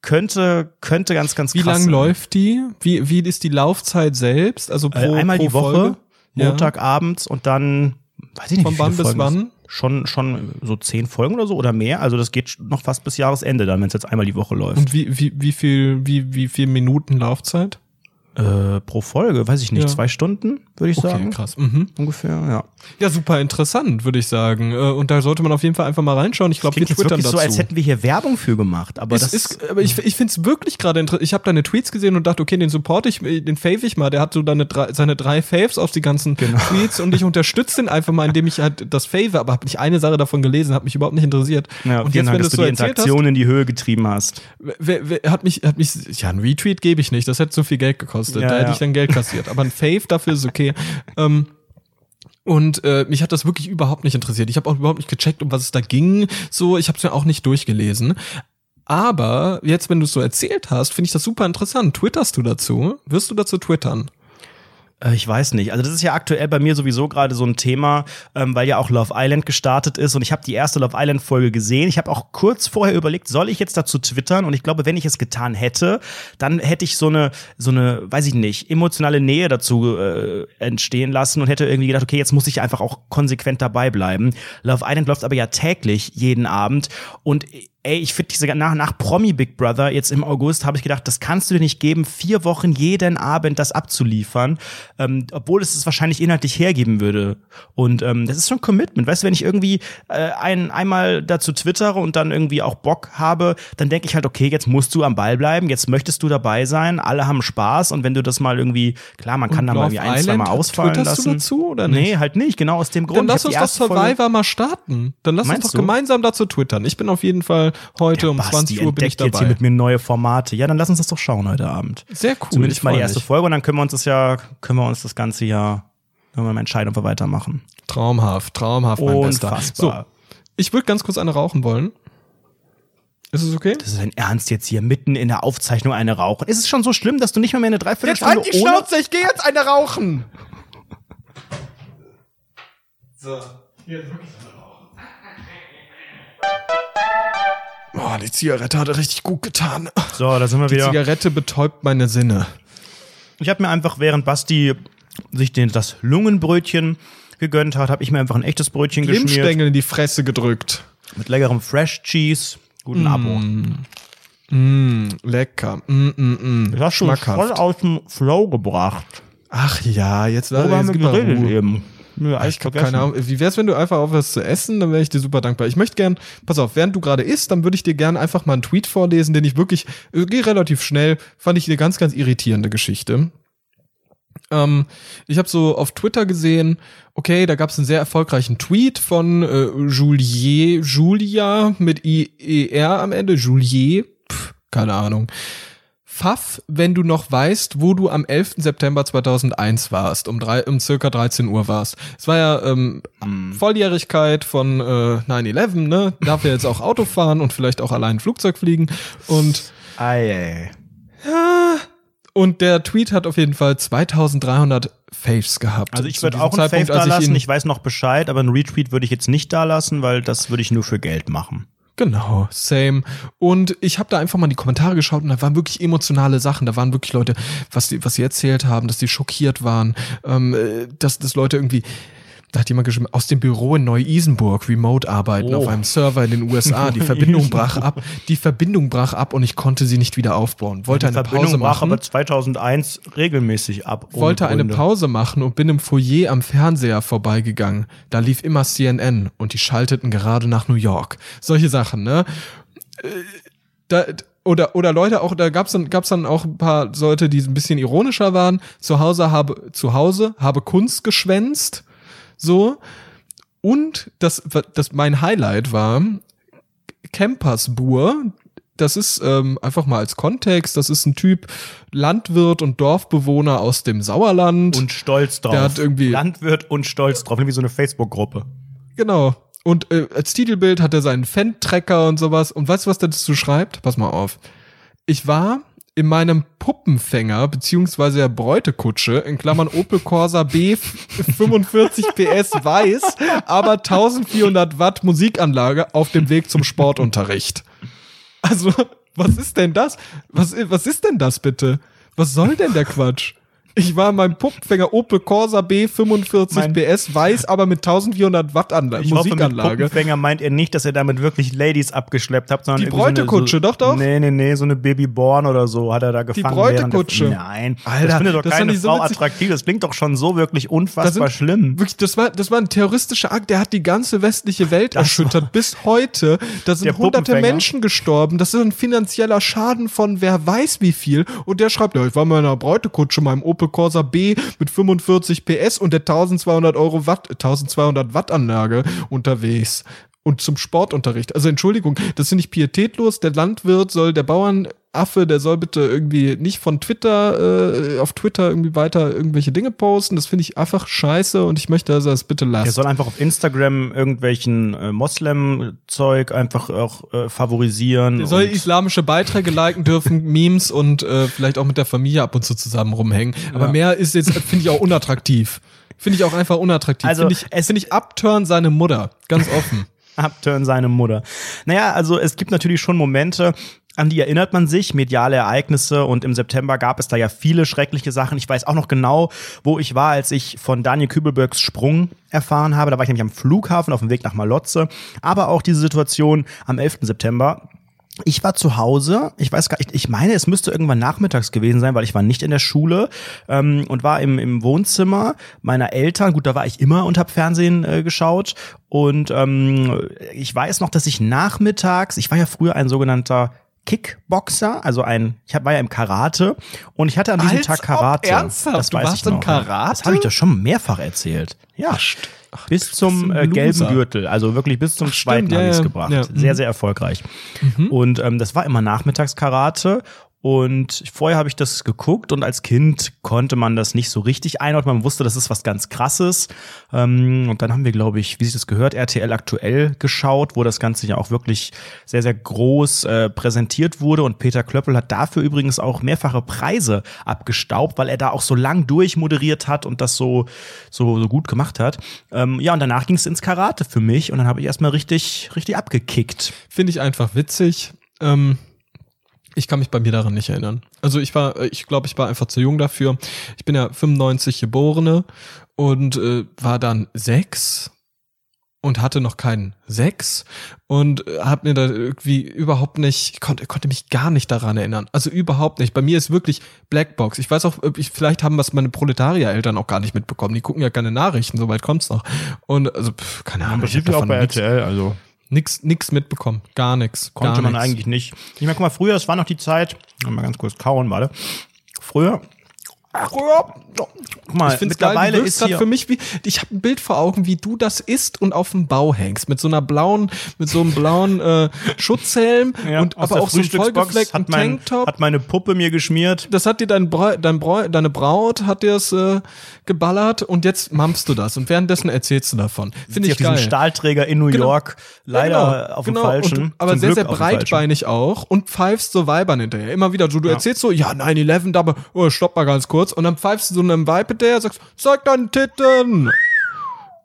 könnte könnte ganz ganz Wie krass lang sein. läuft die? Wie, wie ist die Laufzeit selbst? Also pro, Äh, einmal pro die Woche, Folge? Ja. Montagabends und dann weiß ich nicht, Von wann bis wann? Schon schon so zehn Folgen oder so oder mehr. Also das geht noch fast bis Jahresende dann, wenn es jetzt einmal die Woche läuft. Und wie, wie, wie viel, wie, wie viel Minuten Laufzeit? Äh, pro Folge, weiß ich nicht, Ja. zwei Stunden, würde ich Okay, sagen. krass. Mhm. Ungefähr, ja. Ja, super interessant, würde ich sagen. Äh, Und da sollte man auf jeden Fall einfach mal reinschauen. Ich glaube, wir twittern dazu. so, als hätten wir hier Werbung für gemacht. Aber es das ist, aber ich, ich finde es wirklich gerade interessant. Ich habe deine Tweets gesehen und dachte, okay, den support ich, den fave ich mal. Der hat so deine drei, seine drei Faves auf die ganzen Genau. Tweets und ich unterstütze den einfach mal, indem ich halt das fave, aber habe nicht eine Sache davon gelesen, hat mich überhaupt nicht interessiert. ja, und jetzt, Dank, wenn du dass du so die erzählt hast, Interaktion in die Höhe getrieben hast. wer, wer, hat mich, hat mich, ja, ein Retweet gebe ich nicht. Das hätte so viel Geld gekostet. Ja, da hätte ich dann Geld kassiert. Aber ein Fave dafür ist okay. ähm, und äh, mich hat das wirklich überhaupt nicht interessiert. Ich habe auch überhaupt nicht gecheckt, um was es da ging. So, ich habe es mir auch nicht durchgelesen. Aber jetzt, wenn du es so erzählt hast, finde ich das super interessant. Twitterst du dazu? Wirst du dazu twittern? Äh, Ich weiß nicht. Also das ist ja aktuell bei mir sowieso gerade so ein Thema, ähm, weil ja auch Love Island gestartet ist und ich habe die erste Love Island Folge gesehen. Ich habe auch kurz vorher überlegt, soll ich jetzt dazu twittern? Und ich glaube, wenn ich es getan hätte, dann hätte ich so eine so eine, weiß ich nicht, emotionale Nähe dazu äh, entstehen lassen und hätte irgendwie gedacht, okay, jetzt muss ich einfach auch konsequent dabei bleiben. Love Island läuft aber ja täglich jeden Abend und Ey, ich finde diese nach, nach Promi Big Brother jetzt im August habe ich gedacht, das kannst du dir nicht geben, vier Wochen jeden Abend das abzuliefern, ähm, obwohl es es wahrscheinlich inhaltlich hergeben würde. Und ähm, das ist schon Commitment. Weißt du, wenn ich irgendwie äh, ein, einmal dazu twittere und dann irgendwie auch Bock habe, dann denke ich halt, okay, jetzt musst du am Ball bleiben, jetzt möchtest du dabei sein, alle haben Spaß und wenn du das mal irgendwie, klar, man kann da mal irgendwie ein, zwei Mal ausfallen lassen. du dazu oder nicht? Nee, halt nicht, genau aus dem Grund. Dann lass uns doch die erste Folge- Survivor mal starten. Dann lass uns doch du? gemeinsam dazu twittern. Ich bin auf jeden Fall heute um Basti 20 Uhr bin ich entdeckt jetzt dabei. hier mit mir neue Formate. Ja, dann lass uns das doch schauen heute Abend. Sehr cool. Zumindest mal die erste mich. Folge und dann können wir uns das ja, können wir uns das ganze Jahr, können wir mal entscheiden, ob wir weitermachen. Traumhaft, traumhaft, mein Bester. Unfassbar. So, ich würde ganz kurz eine rauchen wollen. Ist es okay? Das ist ein Ernst jetzt hier mitten in der Aufzeichnung eine rauchen. Ist es schon so schlimm, dass du nicht mal mehr eine Dreiviertelstunde ohne... ich gehe jetzt eine rauchen. So, hier wirklich Boah, die Zigarette hat richtig gut getan. So, da sind wir Die wieder. Zigarette betäubt meine Sinne. Ich habe mir einfach, während Basti sich den, das Lungenbrötchen gegönnt hat, habe ich mir einfach ein echtes Brötchen geschmiert. Glimmstängel in die Fresse gedrückt. Mit leckerem Fresh Cheese. Guten Abo. Mm, lecker. Mm, mm, mm. Das hast du voll aus dem Flow gebracht. Ach ja, jetzt, haben wir geredet Ruhe. Eben? Ja, Ich habe keine Ahnung. Wie wär's, wenn du einfach aufhörst zu essen? Dann wäre ich dir super dankbar. Ich möchte gern, pass auf, während du gerade isst, dann würde ich dir gern einfach mal einen Tweet vorlesen, den ich wirklich, äh, geh relativ schnell, fand ich eine ganz, ganz irritierende Geschichte. Ähm, ich habe so auf Twitter gesehen, okay, da gab es einen sehr erfolgreichen Tweet von äh, Julier, Julia mit IER am Ende, Julier, pf, keine Ahnung. Pfaff, wenn du noch weißt, wo du am 11. September 2001 warst, um, drei, um circa 13 Uhr warst. Es war ja ähm, Volljährigkeit von äh, 9-11, ne? Darf ja jetzt auch Auto fahren und vielleicht auch allein Flugzeug fliegen. Und Ei, und der Tweet hat auf jeden Fall 2300 Faves gehabt. Also ich würde auch einen Fave Zeitpunkt, da lassen. ihn- Ich weiß noch Bescheid, aber einen Retweet würde ich jetzt nicht da lassen, weil das würde ich nur für Geld machen. Genau, same. Und ich habe da einfach mal in die Kommentare geschaut und da waren wirklich emotionale Sachen. Da waren wirklich Leute, was die, was sie erzählt haben, dass die schockiert waren, ähm, äh, dass, dass Leute irgendwie, da hat jemand geschrieben, aus dem Büro in Neu-Isenburg remote arbeiten Oh. auf einem Server in den USA. Die Verbindung brach ab. Die Verbindung brach ab und ich konnte sie nicht wieder aufbauen. Wollte Die eine Verbindung Pause brach machen. aber 2001 regelmäßig ab. wollte eine Gründe. Pause machen und bin im Foyer am Fernseher vorbeigegangen. Da lief immer CNN und die schalteten gerade nach New York. Solche Sachen, ne? Äh, Da, oder, oder Leute auch, da gab's dann, gab's dann auch ein paar Leute, die ein bisschen ironischer waren. Zu Hause habe, zu Hause habe Kunst geschwänzt. So. Und das, das mein Highlight war, Campersbur, das ist ähm, einfach mal als Kontext, das ist ein Typ Landwirt und Dorfbewohner aus dem Sauerland. Und stolz drauf. Der hat irgendwie- Landwirt und stolz drauf, wie so eine Facebook-Gruppe. genau. Und äh, als Titelbild hat er seinen Fan-Tracker und sowas. Und weißt du, was der dazu schreibt? Pass mal auf. Ich war in meinem Puppenfänger beziehungsweise der Bräutekutsche in Klammern Opel Corsa B 45 PS weiß, aber 1400 Watt Musikanlage auf dem Weg zum Sportunterricht. Also, was ist denn das? Was, was ist denn das bitte? Was soll denn der Quatsch? Ich war in meinem Puppenfänger Opel Corsa B 45 Mein- PS weiß, aber mit 1400 Watt Anla Ich hoffe, mit Musikanlage. Puppenfänger meint ihr nicht, dass ihr damit wirklich Ladies abgeschleppt habt, sondern Die irgendwie so eine- Bräutekutsche, so, doch, doch. Nee, nee, nee, so eine Babyborn oder so hat er da gefangen. der- Bräutekutsche. Nein, Alter, das findet doch das keine so Frau attraktiv. Das klingt doch schon so wirklich unfassbar sind- schlimm. Wirklich, das war, das war ein terroristischer Akt, der hat die ganze westliche Welt Das erschüttert. Bis heute, da sind Der hunderte. Menschen gestorben. Das ist ein finanzieller Schaden von wer weiß wie viel. Und der schreibt, ja, ich war in meiner Bräutekutsche, meinem Opel Corsa B mit 45 PS und der 1200 Euro Watt, 1200 Watt Anlage unterwegs. Und zum Sportunterricht. Also Entschuldigung, das finde ich pietätlos. Der Landwirt soll, der Bauernaffe, der soll bitte irgendwie nicht von Twitter, äh, auf Twitter irgendwie weiter irgendwelche Dinge posten. Das finde ich einfach scheiße und ich möchte, dass er es bitte Er lasst. soll einfach auf Instagram irgendwelchen äh, Moslem-Zeug einfach auch äh, favorisieren. Er soll islamische Beiträge liken dürfen, Memes und äh, vielleicht auch mit der Familie ab und zu zusammen rumhängen. Aber Ja. mehr ist jetzt, finde ich auch unattraktiv. Finde ich auch einfach unattraktiv. Also, finde ich, es- finde ich Upturn seine Mutter. Ganz offen. Abturn seine Mutter. Naja, also es gibt natürlich schon Momente, an die erinnert man sich, mediale Ereignisse und im September gab es da ja viele schreckliche Sachen. Ich weiß auch noch genau, wo ich war, als ich von Daniel Kübelbergs Sprung erfahren habe. Da war ich nämlich am Flughafen auf dem Weg nach Malotze. Aber auch diese Situation am 11. September. Ich war zu Hause, ich weiß gar nicht, ich meine, es müsste irgendwann nachmittags gewesen sein, weil ich war nicht in der Schule ähm, und war im, im Wohnzimmer meiner Eltern. Gut, da war ich immer und hab Fernsehen äh, geschaut. Und ähm, ich weiß noch, dass ich nachmittags, ich war ja früher ein sogenannter Kickboxer, also ein, ich war ja im Karate und ich hatte an diesem Als Tag Karate. ernsthaft? Das Du weiß warst ich noch. Karate? Das habe ich doch schon mehrfach erzählt. Ja. bis zum äh, gelben. Gürtel, also wirklich bis zum Ach, zweiten ja, habe ich es gebracht. Ja, Sehr, mhm. sehr erfolgreich. Und ähm, das war immer Nachmittagskarate. Und vorher habe ich das geguckt und als Kind konnte man das nicht so richtig einordnen. Man wusste, das ist was ganz Krasses. Ähm, und dann haben wir, glaube ich, wie sich das gehört, RTL aktuell geschaut, wo das Ganze ja auch wirklich sehr, sehr groß äh, präsentiert wurde. Und Peter Klöppel hat dafür übrigens auch mehrfache Preise abgestaubt, weil er da auch so lang durchmoderiert hat und das so, so, so gut gemacht hat. Ähm, ja, und danach ging es ins Karate für mich und dann habe ich erstmal richtig, richtig abgekickt. Finde ich einfach witzig. Ähm ich kann mich bei mir daran nicht erinnern. Also ich war, ich glaube, ich war einfach zu jung dafür. Ich bin ja 95 geborene und äh, war dann sechs und hatte noch keinen sechs und äh, habe mir da irgendwie überhaupt nicht, konnte, konnte mich gar nicht daran erinnern. Also überhaupt nicht. Bei mir ist wirklich Blackbox. Ich weiß auch, ich, vielleicht haben was meine Proletariereltern auch gar nicht mitbekommen. Die gucken ja keine Nachrichten, soweit kommt's noch. Und also, pff, keine Ahnung. Ja, auch bei RTL, also Nix, nix mitbekommen. Gar nichts. Konnte gar man nix. eigentlich nicht. Ich meine, guck mal, früher, das war noch die Zeit, mal ganz kurz kauen, warte. Früher, mal, ich mittlerweile geil, ist hier, für mich wie ich habe ein Bild vor Augen, wie du das isst und auf dem Bau hängst mit so einer blauen mit so einem blauen äh, Schutzhelm ja, und aber auch so einem vollgefleckten hat, mein, Tanktop. hat meine Puppe mir geschmiert. das hat dir dein Bräu, dein Bräu, deine Braut hat dir es äh, geballert und jetzt mampfst du das und währenddessen erzählst du davon. Finde ich auf geil. Stahlträger in New Genau. York, leider Ja, genau, auf dem genau. falschen. Und, aber sehr, Glück sehr breitbeinig auch und pfeifst so Weibern hinterher. Immer wieder, du, du erzählst so, ja, 9-11, aber, oh, stopp mal ganz kurz. Und dann pfeifst du so einem Weib hinterher, sagst, zeig deinen Titten.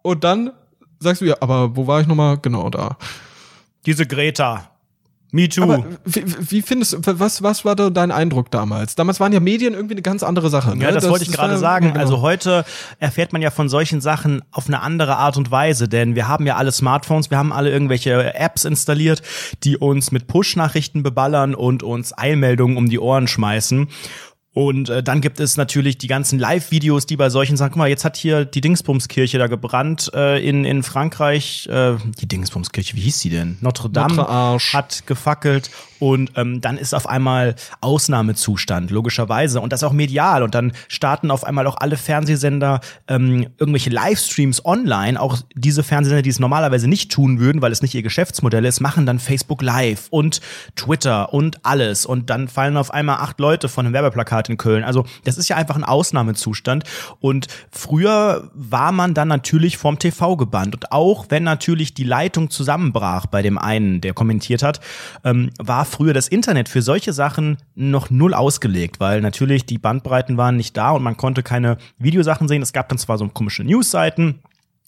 Und dann sagst du, ja, aber wo war ich nochmal? Genau da. Diese Greta. Me too. Aber wie, wie findest du, was, was war da dein Eindruck damals? Damals waren ja Medien irgendwie eine ganz andere Sache. Ne? Ja, das, wollte ich gerade sagen. ja, genau. Also heute erfährt man ja von solchen Sachen auf eine andere Art und Weise, denn wir haben ja alle Smartphones, wir haben alle irgendwelche Apps installiert, die uns mit Push-Nachrichten beballern und uns Eilmeldungen um die Ohren schmeißen. Und äh, dann gibt es natürlich die ganzen Live-Videos, die bei solchen Sachen, guck mal, jetzt hat hier die Dingsbumskirche da gebrannt äh, in, in Frankreich. Äh, die Dingsbumskirche, wie hieß sie denn? Notre Dame Notre hat gefackelt und ähm, dann ist auf einmal Ausnahmezustand, logischerweise. Und das auch medial. Und dann starten auf einmal auch alle Fernsehsender ähm, irgendwelche Livestreams online. Auch diese Fernsehsender, die es normalerweise nicht tun würden, weil es nicht ihr Geschäftsmodell ist, machen dann Facebook Live und Twitter und alles. Und dann fallen auf einmal acht Leute von einem Werbeplakat in Köln. Also das ist ja einfach ein Ausnahmezustand. Und früher war man dann natürlich vom TV gebannt. Und auch wenn natürlich die Leitung zusammenbrach bei dem einen, der kommentiert hat, ähm, war früher das Internet für solche Sachen noch null ausgelegt, weil natürlich die Bandbreiten waren nicht da und man konnte keine Videosachen sehen. Es gab dann zwar so komische Newsseiten,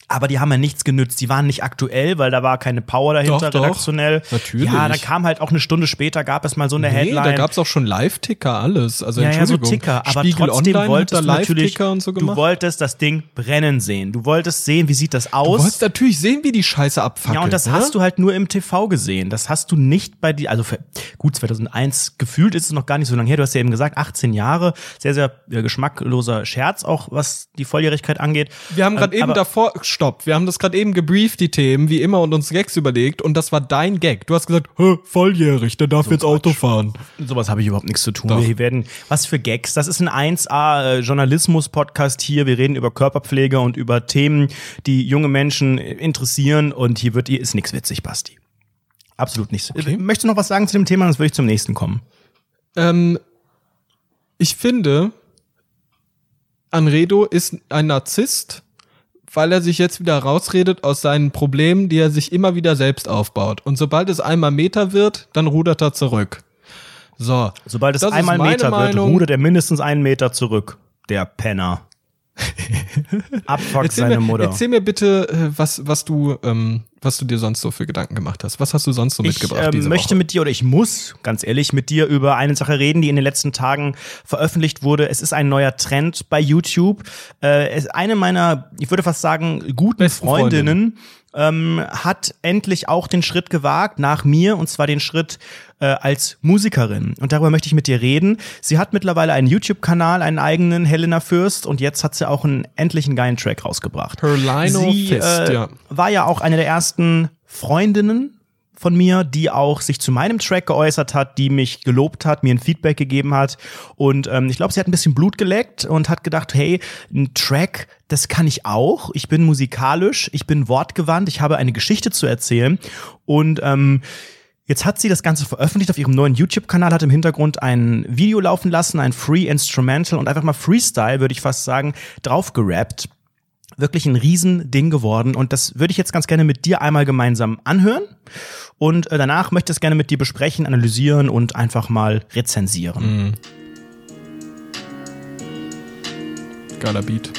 aber die haben ja nichts genützt. Die waren nicht aktuell, weil da war keine Power dahinter, Doch, doch. redaktionell. Natürlich. Ja, dann kam halt auch eine Stunde später, gab es mal so eine Nee, Headline. da gab's auch schon Live-Ticker, alles. Also ja, ja, so Entschuldigung. Ticker, aber Spiegel trotzdem Online wolltest du da natürlich, Live-Ticker und so du gemacht. wolltest das Ding brennen sehen. Du wolltest sehen, wie sieht das Du aus? wolltest natürlich sehen, wie die Scheiße abfackelt. Ja, und das ne? hast du halt nur im TV gesehen. Das hast du nicht bei dir, also für, gut, 2001, gefühlt ist es noch gar nicht so lange her. Du hast ja eben gesagt, 18 Jahre. Sehr, sehr geschmackloser Scherz, auch was die Volljährigkeit angeht. Wir haben gerade Ähm, eben davor, stopp, wir haben das gerade eben gebrieft, die Themen, wie immer, und uns Gags überlegt. Und das war dein Gag. Du hast gesagt, volljährig, der darf jetzt Auto fahren. Sowas habe ich überhaupt nichts zu tun. Doch. Wir werden, was für Gags. Das ist ein 1A äh, Journalismus-Podcast hier. Wir reden über Körperpflege und über Themen, die junge Menschen interessieren. Und hier wird, hier ist nichts witzig, Basti. Absolut nichts. Okay. Möchtest du noch was sagen zu dem Thema? Sonst würde ich zum nächsten kommen. Ähm, ich finde, Anredo ist ein Narzisst, weil er sich jetzt wieder rausredet aus seinen Problemen, die er sich immer wieder selbst aufbaut. Und sobald es einmal Meter wird, dann rudert er zurück. So. Sobald es einmal Meter Meinung. wird, rudert er mindestens einen Meter zurück. Der Penner. Abfuckt Erzähl seine mir, Mutter. erzähl mir bitte, äh, was, was du, ähm, was du dir sonst so für Gedanken gemacht hast. Was hast du sonst so Ich mitgebracht ähm, diese möchte Woche? mit dir oder ich muss ganz ehrlich mit dir über eine Sache reden, die in den letzten Tagen veröffentlicht wurde. Es ist ein neuer Trend bei YouTube. Äh, eine meiner, ich würde fast sagen, guten Besten Freundinnen ähm, hat endlich auch den Schritt gewagt nach mir und zwar den Schritt äh, als Musikerin. Und darüber möchte ich mit dir reden. Sie hat mittlerweile einen YouTube-Kanal, einen eigenen Helena Fürst und jetzt hat sie auch einen endlichen geilen Track rausgebracht. Her Lino Sie Fist, äh, ja. war ja auch eine der ersten Freundinnen von mir, die auch sich zu meinem Track geäußert hat, die mich gelobt hat, mir ein Feedback gegeben hat. Und ähm, ich glaube, sie hat ein bisschen Blut geleckt und hat gedacht, hey, ein Track, das kann ich auch. Ich bin musikalisch, ich bin wortgewandt, ich habe eine Geschichte zu erzählen. Und ähm, Jetzt hat sie das Ganze veröffentlicht auf ihrem neuen YouTube-Kanal, hat im Hintergrund ein Video laufen lassen, ein Free Instrumental und einfach mal Freestyle, würde ich fast sagen, draufgerappt. Wirklich ein Riesending geworden und das würde ich jetzt ganz gerne mit dir einmal gemeinsam anhören und äh, danach möchte ich es gerne mit dir besprechen, analysieren und einfach mal rezensieren. Mhm. Geiler Beat.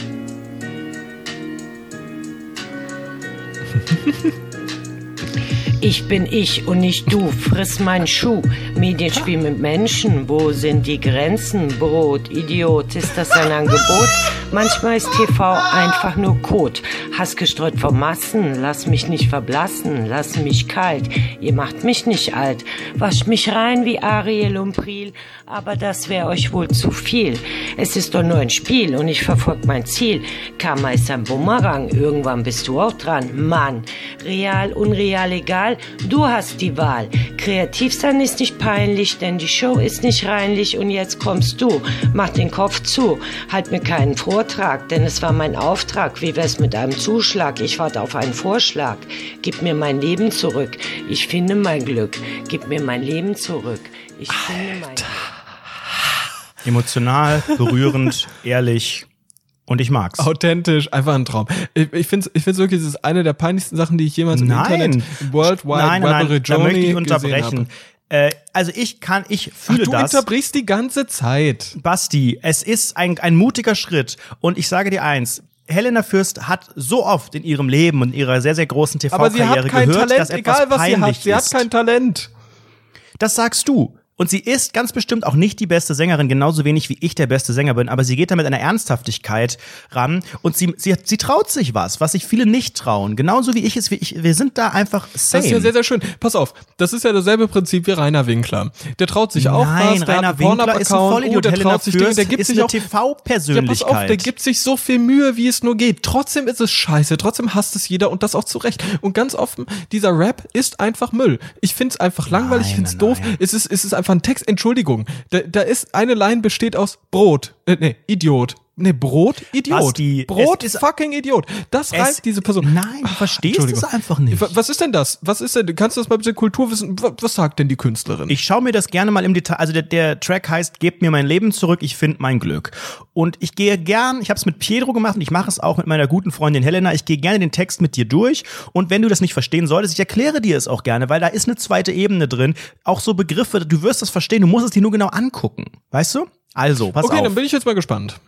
Ich bin ich und nicht du, friss meinen Schuh. Medienspiel mit Menschen, wo sind die Grenzen? Brot, Idiot, ist das ein Angebot? Manchmal ist TV einfach nur Kot. Hass gestreut vor Massen, lass mich nicht verblassen, lass mich kalt. Ihr macht mich nicht alt, wascht mich rein wie Ariel und Priel, aber das wäre euch wohl zu viel. Es ist doch nur ein Spiel und ich verfolg mein Ziel. Karma ist ein Bumerang, irgendwann bist du auch dran. Mann, real, unreal, egal, du hast die Wahl. Kreativ sein ist nicht peinlich, denn die Show ist nicht reinlich und jetzt kommst du. Mach den Kopf zu, halt mir keinen Vortrag, denn es war mein Auftrag. Wie wär's mit einem Zuschlag? Ich warte auf einen Vorschlag. Gib mir mein Leben zurück. Ich finde mein Glück. Gib mir mein Leben zurück. Ich finde mein Glück. Emotional, berührend, ehrlich und ich mag's. Authentisch, einfach ein Traum. Ich, ich finde ich find's wirklich, das ist eine der peinlichsten Sachen, die ich jemals im Nein. Internet World Wide nein, nein, nein, da möchte ich unterbrechen. Äh, also ich kann, ich Ach, fühle du das. unterbrichst die ganze Zeit. Basti, es ist ein, ein mutiger Schritt und ich sage dir eins. Helena Fürst hat so oft in ihrem Leben und ihrer sehr, sehr großen sie TV-Karriere hat gehört, Talent, dass etwas egal was sie peinlich hat. Sie hat ist. kein Talent. Das sagst du. Und sie ist ganz bestimmt auch nicht die beste Sängerin, genauso wenig wie ich der beste Sänger bin, aber sie geht da mit einer Ernsthaftigkeit ran und sie, sie, sie traut sich was, was sich viele nicht trauen. Genauso wie ich es, wie ich, wir sind da einfach same. Das ist ja sehr, sehr schön. Pass auf, das ist ja dasselbe Prinzip wie Rainer Winkler. Der traut sich auch Nein, was, der Rainer hat einen Winkler ist ein Vollidiot. oh, der Helena traut sich Dinge, der gibt ist sich eine auch Ja, pass TV-Persönlichkeit. auf, der gibt sich so viel Mühe, wie es nur geht. Trotzdem ist es scheiße, trotzdem hasst es jeder und das auch zu Recht. Und ganz offen, dieser Rap ist einfach Müll. Ich find's einfach langweilig, ich Nein, find's nein, doof. Es ist, es ist einfach ein Text, Entschuldigung. Da, da ist, eine Line besteht aus Brot, äh, nee, Idiot. Nee, Brot, Idiot. Basti, Brot, ist- fucking Idiot. Das Es- diese Person. Nein, du Ach, verstehst Entschuldigung. es einfach nicht. Wa- Was ist denn das? Was ist denn, kannst du das mal bitte Kulturwissen, wa- was sagt denn die Künstlerin? Ich schaue mir das gerne mal im Detail. Also der, der Track heißt Gebt mir mein Leben zurück, ich finde mein Glück. Und ich gehe gern, ich habe es mit Pietro gemacht und ich mache es auch mit meiner guten Freundin Helena. Ich gehe gerne den Text mit dir durch. Und wenn du das nicht verstehen solltest, ich erkläre dir es auch gerne, weil da ist eine zweite Ebene drin. Auch so Begriffe, du wirst das verstehen, du musst es dir nur genau angucken. Weißt du? Also, pass okay, auf. dann bin ich jetzt mal gespannt.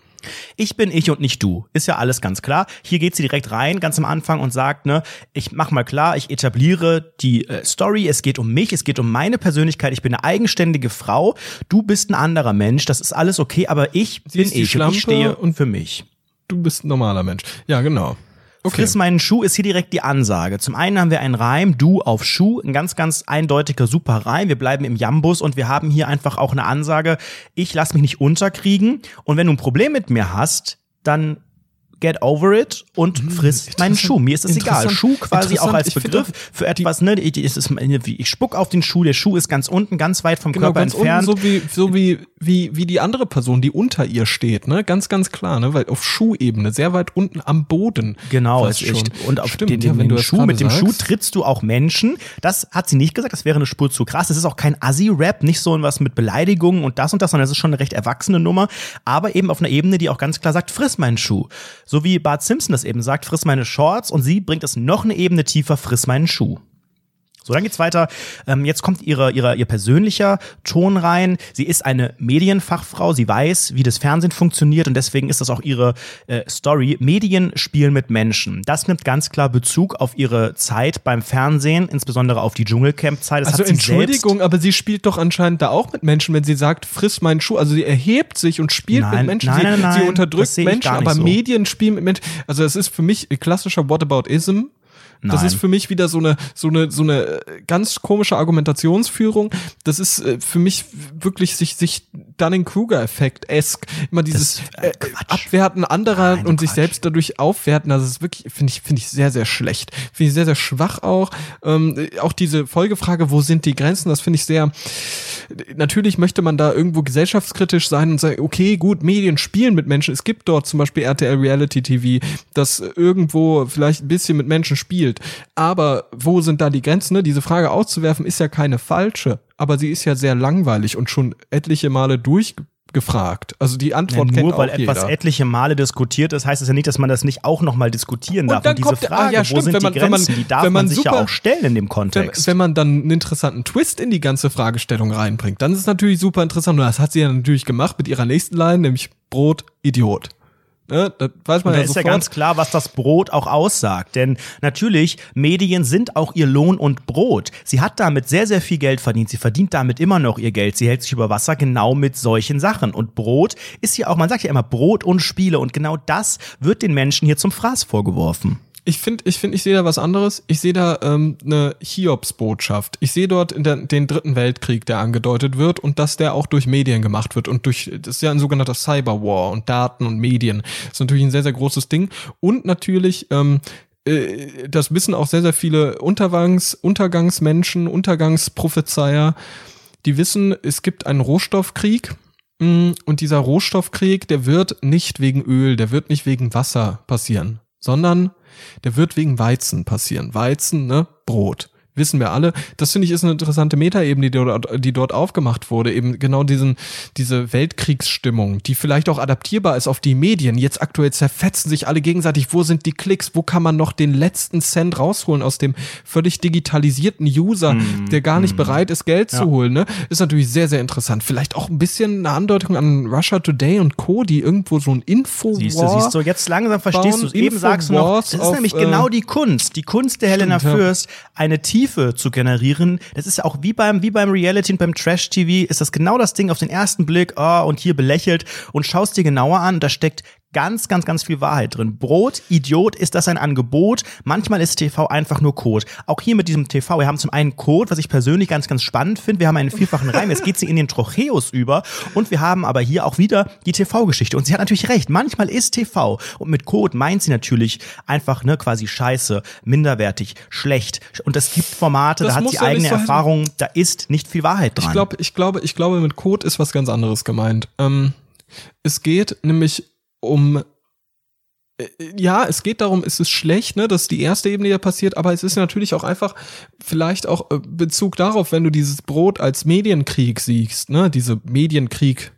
Ich bin ich und nicht du. Ist ja alles ganz klar. Hier geht sie direkt rein, ganz am Anfang und sagt, ne, ich mach mal klar, ich etabliere die äh, Story, es geht um mich, es geht um meine Persönlichkeit, ich bin eine eigenständige Frau, du bist ein anderer Mensch, das ist alles okay, aber ich Sie bin ich und ich stehe und- für mich. Du bist ein normaler Mensch. Ja, genau. Okay. Friss meinen Schuh ist hier direkt die Ansage. Zum einen haben wir einen Reim, du auf Schuh, ein ganz, ganz eindeutiger super Reim. Wir bleiben im Jambus und wir haben hier einfach auch eine Ansage, ich lass mich nicht unterkriegen und wenn du ein Problem mit mir hast, dann get over it und friss meinen. Schuh. Mir ist es egal. Schuh quasi auch als Begriff für etwas, ne, ich, ich spuck auf den Schuh, der Schuh ist ganz unten, ganz weit vom Genau, Körper ganz entfernt. unten, so wie, so wie, wie, wie die andere Person, die unter ihr steht, ne? Ganz, ganz klar, ne? Weil auf Schuhebene, sehr weit unten am Boden. Genau, ist echt. Und auf Stimmt, den, ja, den, wenn den das Schuh, mit dem Schuh sagst. trittst du auch Menschen. Das hat sie nicht gesagt, das wäre eine Spur zu krass. Das ist auch kein Assi-Rap, nicht so was mit Beleidigungen und das und das, sondern das ist schon eine recht erwachsene Nummer, aber eben auf einer Ebene, die auch ganz klar sagt, friss meinen Schuh. So wie Bart Simpson das eben sagt, friss meine Shorts und sie bringt es noch eine Ebene tiefer, friss meinen Schuh. So, dann geht's weiter. Ähm, jetzt kommt ihre, ihre, ihr persönlicher Ton rein. Sie ist eine Medienfachfrau. Sie weiß, wie das Fernsehen funktioniert und deswegen ist das auch ihre äh, Story. Medien spielen mit Menschen. Das nimmt ganz klar Bezug auf ihre Zeit beim Fernsehen, insbesondere auf die Dschungelcamp-Zeit. Also Entschuldigung, aber sie spielt doch anscheinend da auch mit Menschen, wenn sie sagt, friss meinen Schuh. Also sie erhebt sich und spielt Nein, mit Menschen. nein, sie, nein, sie unterdrückt Menschen, aber so. Medien spielen mit Menschen. Also es ist für mich klassischer Whataboutism. Das Nein. ist für mich wieder so eine, so eine, so eine äh, ganz komische Argumentationsführung. Das ist äh, für mich wirklich sich, sich Dunning-Kruger-Effekt-esk. Immer dieses Das, äh, äh. Abwerten anderer Nein, und sich Quatsch. selbst dadurch aufwerten. Also das ist wirklich, finde ich, finde ich sehr, sehr schlecht. Finde ich sehr, sehr schwach auch. Ähm, äh, auch diese Folgefrage, wo sind die Grenzen, das finde ich sehr, natürlich möchte man da irgendwo gesellschaftskritisch sein und sagen, okay, gut, Medien spielen mit Menschen. Es gibt dort zum Beispiel RTL Reality TV, das irgendwo vielleicht ein bisschen mit Menschen spielt. Aber wo sind da die Grenzen? Ne? Diese Frage auszuwerfen ist ja keine falsche, aber sie ist ja sehr langweilig und schon etliche Male durchgefragt. Also die Ja, Antwort kennt nur weil etwas jeder. etliche Male diskutiert ist, heißt es ja nicht, dass man das nicht auch nochmal diskutieren darf. Und dann Und diese kommt ah, Frage, ja, wo stimmt, sind wenn man- die wenn man- Grenzen, die darf wenn man man sich ja super- auch stellen in dem wenn, Kontext. wenn man dann einen interessanten Twist in die ganze Fragestellung reinbringt, dann ist es natürlich super interessant. Und das hat sie ja natürlich gemacht mit ihrer nächsten Line, nämlich Brot, Idiot. Ne? Das weiß man da ja ist ja sofort. ganz klar, was das Brot auch aussagt. Denn natürlich, Medien sind auch ihr Lohn und Brot. Sie hat damit sehr, sehr viel Geld verdient. Sie verdient damit immer noch ihr Geld. Sie hält sich über Wasser genau mit solchen Sachen. Und Brot ist ja auch, man sagt ja immer Brot und Spiele. Und genau das wird den Menschen hier zum Fraß vorgeworfen. Ich finde, ich finde, ich sehe da was anderes. Ich sehe da ähm, eine Hiobsbotschaft. Ich sehe dort in der, den dritten Weltkrieg, der angedeutet wird und dass der auch durch Medien gemacht wird und durch, das ist ja ein sogenannter Cyberwar und Daten und Medien. Das ist natürlich ein sehr, sehr großes Ding. Und natürlich, ähm, äh, das wissen auch sehr, sehr viele Untergangs, Untergangsmenschen, Untergangsprophezeier, die wissen, es gibt einen Rohstoffkrieg. Mm, Und dieser Rohstoffkrieg, der wird nicht wegen Öl, der wird nicht wegen Wasser passieren, sondern der wird wegen Weizen passieren. Weizen, ne, Brot. Wissen wir alle. Das finde ich ist eine interessante Metaebene, die dort, die dort aufgemacht wurde. Eben genau diesen, diese Weltkriegsstimmung, die vielleicht auch adaptierbar ist auf die Medien. Jetzt aktuell zerfetzen sich alle gegenseitig. Wo sind die Klicks? Wo kann man noch den letzten Cent rausholen aus dem völlig digitalisierten User, der gar nicht bereit ist, Geld zu holen? Ne? Ist natürlich sehr, sehr interessant. Vielleicht auch ein bisschen eine Andeutung an Russia Today und Co., die irgendwo so ein info Siehst du, siehst du, jetzt langsam verstehst du es. Eben sagst du noch, das ist nämlich äh, genau die Kunst. Die Kunst der Helena Stimmt, ja. Fürst, eine Tiefe zu generieren. Das ist ja auch wie beim, wie beim Reality und beim Trash-TV, ist das genau das Ding auf den ersten Blick, oh, und hier belächelt und schaust dir genauer an, da steckt ganz, ganz, ganz viel Wahrheit drin. Brot, Idiot, ist das ein Angebot? Manchmal ist TV einfach nur Code. Auch hier mit diesem TV, wir haben zum einen Code, was ich persönlich ganz, ganz spannend finde. Wir haben einen vielfachen Reim, jetzt geht sie in den Trocheus über und wir haben aber hier auch wieder die TV-Geschichte. Und sie hat natürlich recht, manchmal ist TV und mit Code meint sie natürlich einfach ne, quasi scheiße, minderwertig, schlecht. Und es gibt Formate, Das da hat sie ja eigene so. Erfahrungen, da ist nicht viel Wahrheit dran. Ich glaube, ich glaube, ich glaube, mit Code ist was ganz anderes gemeint. Ähm, es geht nämlich um äh, ja, es geht darum, es ist schlecht, ne, dass die erste Ebene ja passiert, aber es ist natürlich auch einfach vielleicht auch äh, Bezug darauf, wenn du dieses Brot als Medienkrieg siehst, ne, diese Medienkrieg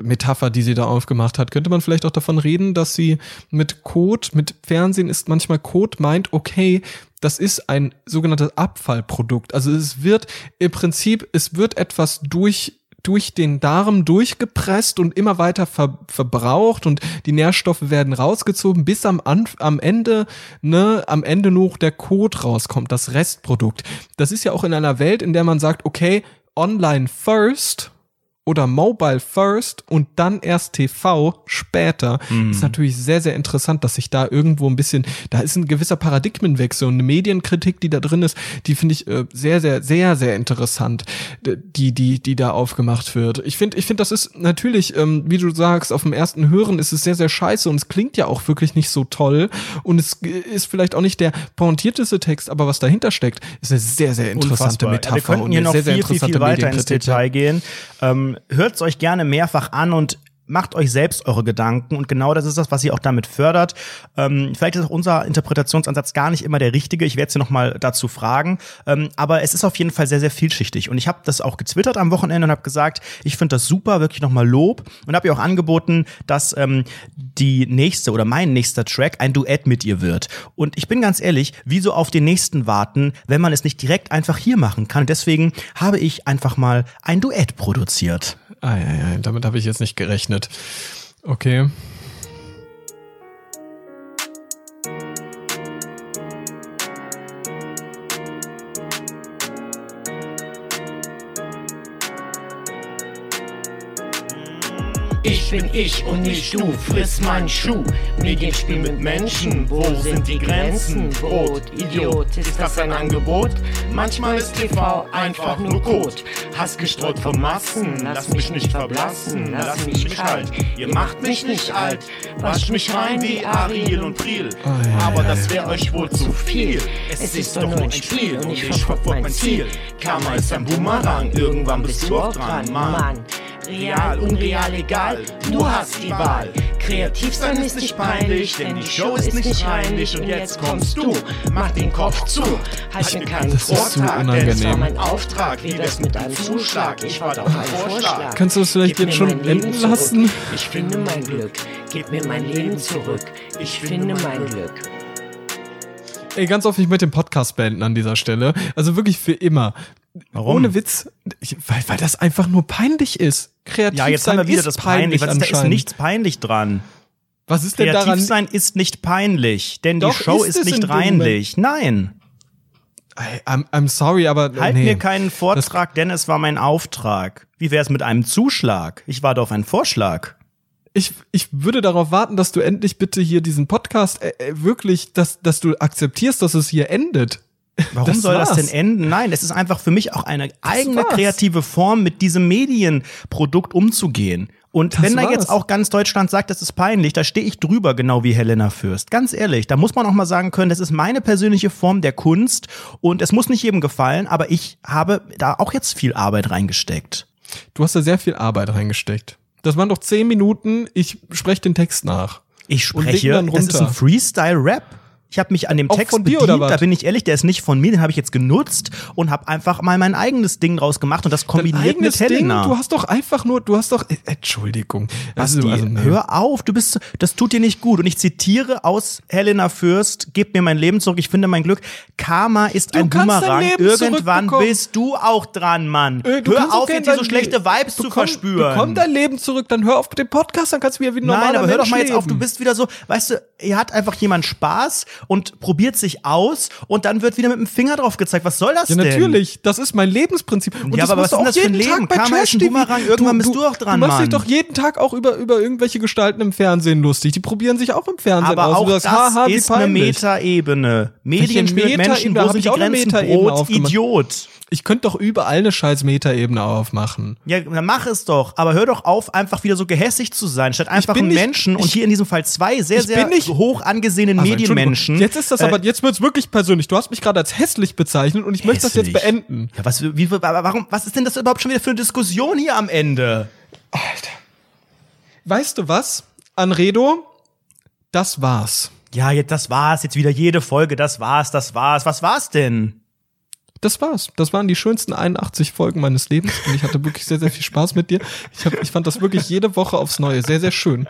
Metapher, die sie da aufgemacht hat, könnte man vielleicht auch davon reden, dass sie mit Code, mit Fernsehen ist manchmal Code meint, okay, das ist ein sogenanntes Abfallprodukt. Also es wird im Prinzip, es wird etwas durch durch den Darm durchgepresst und immer weiter ver verbraucht und die Nährstoffe werden rausgezogen, bis am, Anf am Ende, ne, am Ende noch der Code rauskommt, das Restprodukt. Das ist ja auch in einer Welt, in der man sagt, okay, online first oder Mobile first und dann erst TV später, ist natürlich sehr, sehr interessant, dass sich da irgendwo ein bisschen, da ist ein gewisser Paradigmenwechsel und eine Medienkritik, die da drin ist, die finde ich äh, sehr, sehr, sehr, sehr interessant, die, die, die da aufgemacht wird. Ich finde, ich finde, das ist natürlich, ähm, wie du sagst, auf dem ersten Hören ist es sehr, sehr scheiße und es klingt ja auch wirklich nicht so toll und es ist vielleicht auch nicht der pointierteste Text, aber was dahinter steckt, ist eine sehr, sehr interessante Unfassbar. Metapher Wir könnten und hier eine noch sehr, sehr viel, viel, interessante viel weiter ins ja. Detail gehen. Ähm, Hört es euch gerne mehrfach an und macht euch selbst eure Gedanken und genau das ist das, was sie auch damit fördert. Ähm, vielleicht ist auch unser Interpretationsansatz gar nicht immer der richtige. Ich werde sie noch mal dazu fragen, ähm, aber es ist auf jeden Fall sehr, sehr vielschichtig und ich habe das auch getwittert am Wochenende und habe gesagt, ich finde das super, wirklich noch mal Lob und habe ihr auch angeboten, dass ähm, die nächste oder mein nächster Track ein Duett mit ihr wird. Und ich bin ganz ehrlich, wieso auf den nächsten warten, wenn man es nicht direkt einfach hier machen kann? Deswegen habe ich einfach mal ein Duett produziert. Ah, ja, ja, damit habe ich jetzt nicht gerechnet. Okay. Bin ich und nicht du, friss meinen Schuh. Medienspiel mit Menschen, wo sind die Grenzen? Brot, Idiot, ist das ein Angebot? Manchmal ist TV einfach nur Kot. Hass gestreut von Massen, lass mich nicht verblassen, lass mich nicht kalt. Ihr macht mich nicht alt, wascht mich rein wie Ariel und Priel. Aber das wäre euch wohl zu viel. Es ist doch nur ein Spiel und ich verfolge mein Ziel. Karma ist ein Boomerang, irgendwann bist du auch dran, Mann. Real, unreal, egal, du hast die Wahl. Kreativ sein ist nicht peinlich, denn die Show ist nicht reinlich. Und jetzt kommst du, mach den Kopf zu. Halt mir keinen Das Vortrag, denn es war unangenehm. mein Auftrag. Wie wär's mit einem Zuschlag? Ich warte auf einen Vorschlag. Kannst du das vielleicht jetzt schon enden lassen? Ich finde mein Glück. Gib mir mein Leben zurück. Ich finde mein Glück. Ey, ganz oft, ich möchte den Podcast beenden an dieser Stelle. Also wirklich für immer. Warum? Ohne Witz, ich, weil, weil das einfach nur peinlich ist. Kreativ Ja, jetzt sein haben wir wieder ist das peinlich. Ist, da ist nichts peinlich dran. Was ist denn Kreativ daran? sein ist nicht peinlich, denn Doch, die Show ist ist, nicht reinlich. Nein, Ey, I'm, I'm sorry, aber halt nee. mir keinen Vortrag, denn es war mein Auftrag. Wie wäre es mit einem Zuschlag? Ich warte auf einen Vorschlag. ich, ich würde darauf warten, dass du endlich bitte hier diesen Podcast äh, äh, wirklich, dass, dass du akzeptierst, dass es hier endet. Warum Das soll das war's. denn enden? Nein, es ist einfach für mich auch eine eigene kreative Form, mit diesem Medienprodukt umzugehen. Und Das wenn da jetzt auch ganz Deutschland sagt, das ist peinlich, da stehe ich drüber, genau wie Helena Fürst. Ganz ehrlich, da muss man auch mal sagen können, das ist meine persönliche Form der Kunst und es muss nicht jedem gefallen, aber ich habe da auch jetzt viel Arbeit reingesteckt. Du hast da sehr viel Arbeit reingesteckt. Das waren doch zehn Minuten, ich spreche den Text nach. Ich spreche, das ist ein Freestyle-Rap. Ich habe mich an dem Auch Text von dir, bedient, oder was? da bin ich ehrlich, der ist nicht von mir, den habe ich jetzt genutzt und habe einfach mal mein eigenes Ding draus gemacht und das kombiniert mit Helena. Ding, du hast doch einfach nur, du hast doch, äh, Entschuldigung. Basti, Also, also, nee. hör auf, du bist, das tut dir nicht gut. Und ich zitiere aus Helena Fürst, gib mir mein Leben zurück, ich finde mein Glück. Karma ist Du ein Boomerang. Leben Irgendwann bist du auch dran, Mann. Äh, du hör auf, jetzt hier so schlechte Le- Vibes zu verspüren. Bekomm dein Leben zurück, dann hör auf mit dem Podcast, dann kannst du wieder wie ein normaler Nein, aber hör doch Mensch mal jetzt auf, du leben. bist wieder so, weißt du, hier hat einfach jemand Spaß und probiert sich aus und dann wird wieder mit dem Finger drauf gezeigt. Was soll das Ja, denn? natürlich. Das ist mein Lebensprinzip. Und Ja, das aber was du ist auch denn das für ein jeden Leben? Tag bei Karma ist ein. Boomerang. Irgendwann bist du auch dran, Du machst dich Mann. doch jeden Tag auch über, über irgendwelche Gestalten im Fernsehen lustig. Die probieren sich auch im Fernsehen Aber aus. auch du sagst, das haha, ist eine. Metaebene. Medienspiel mit Metaebene? Menschen, wo sind die Grenzen? Brot. Idiot. Ich könnte doch überall eine scheiß Metaebene aufmachen. Ja, dann mach es doch. Aber hör doch auf, einfach wieder so gehässig zu sein, statt einfach einen nicht- Menschen und ich- hier in diesem Fall zwei sehr, sehr nicht- hoch angesehenen Also, Medienmenschen. Jetzt ist das äh, aber, jetzt wird's wirklich persönlich. Du hast mich gerade als hässlich bezeichnet und ich möchte das jetzt hässlich. beenden. Ja, was, wie, warum, was ist denn das überhaupt schon wieder für eine Diskussion hier am Ende? Weißt du was? Anredo, das war's. Ja, jetzt, das war's. Jetzt wieder jede Folge. Das war's, das war's. Was war's denn? Das war's. Das waren die schönsten 81 Folgen meines Lebens und ich hatte wirklich sehr, sehr viel Spaß mit dir. Ich, hab, ich fand das wirklich jede Woche aufs Neue sehr, sehr schön.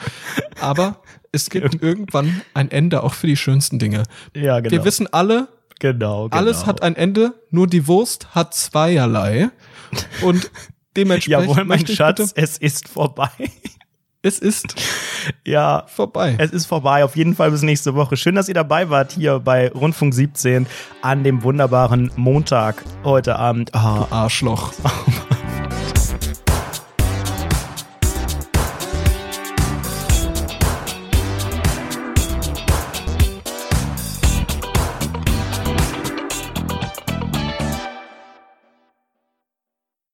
Aber es gibt irgendwann ein Ende auch für die schönsten Dinge. Ja, genau. Wir wissen alle, genau, genau. alles hat ein Ende, nur die Wurst hat zweierlei. Und dementsprechend Jawohl, mein Schatz, bitte, es ist vorbei. Es ist ja, vorbei. Es ist vorbei. Auf jeden Fall bis nächste Woche. Schön, dass ihr dabei wart hier bei Rundfunk 17 an dem wunderbaren Montag heute Abend. Ah, Arschloch.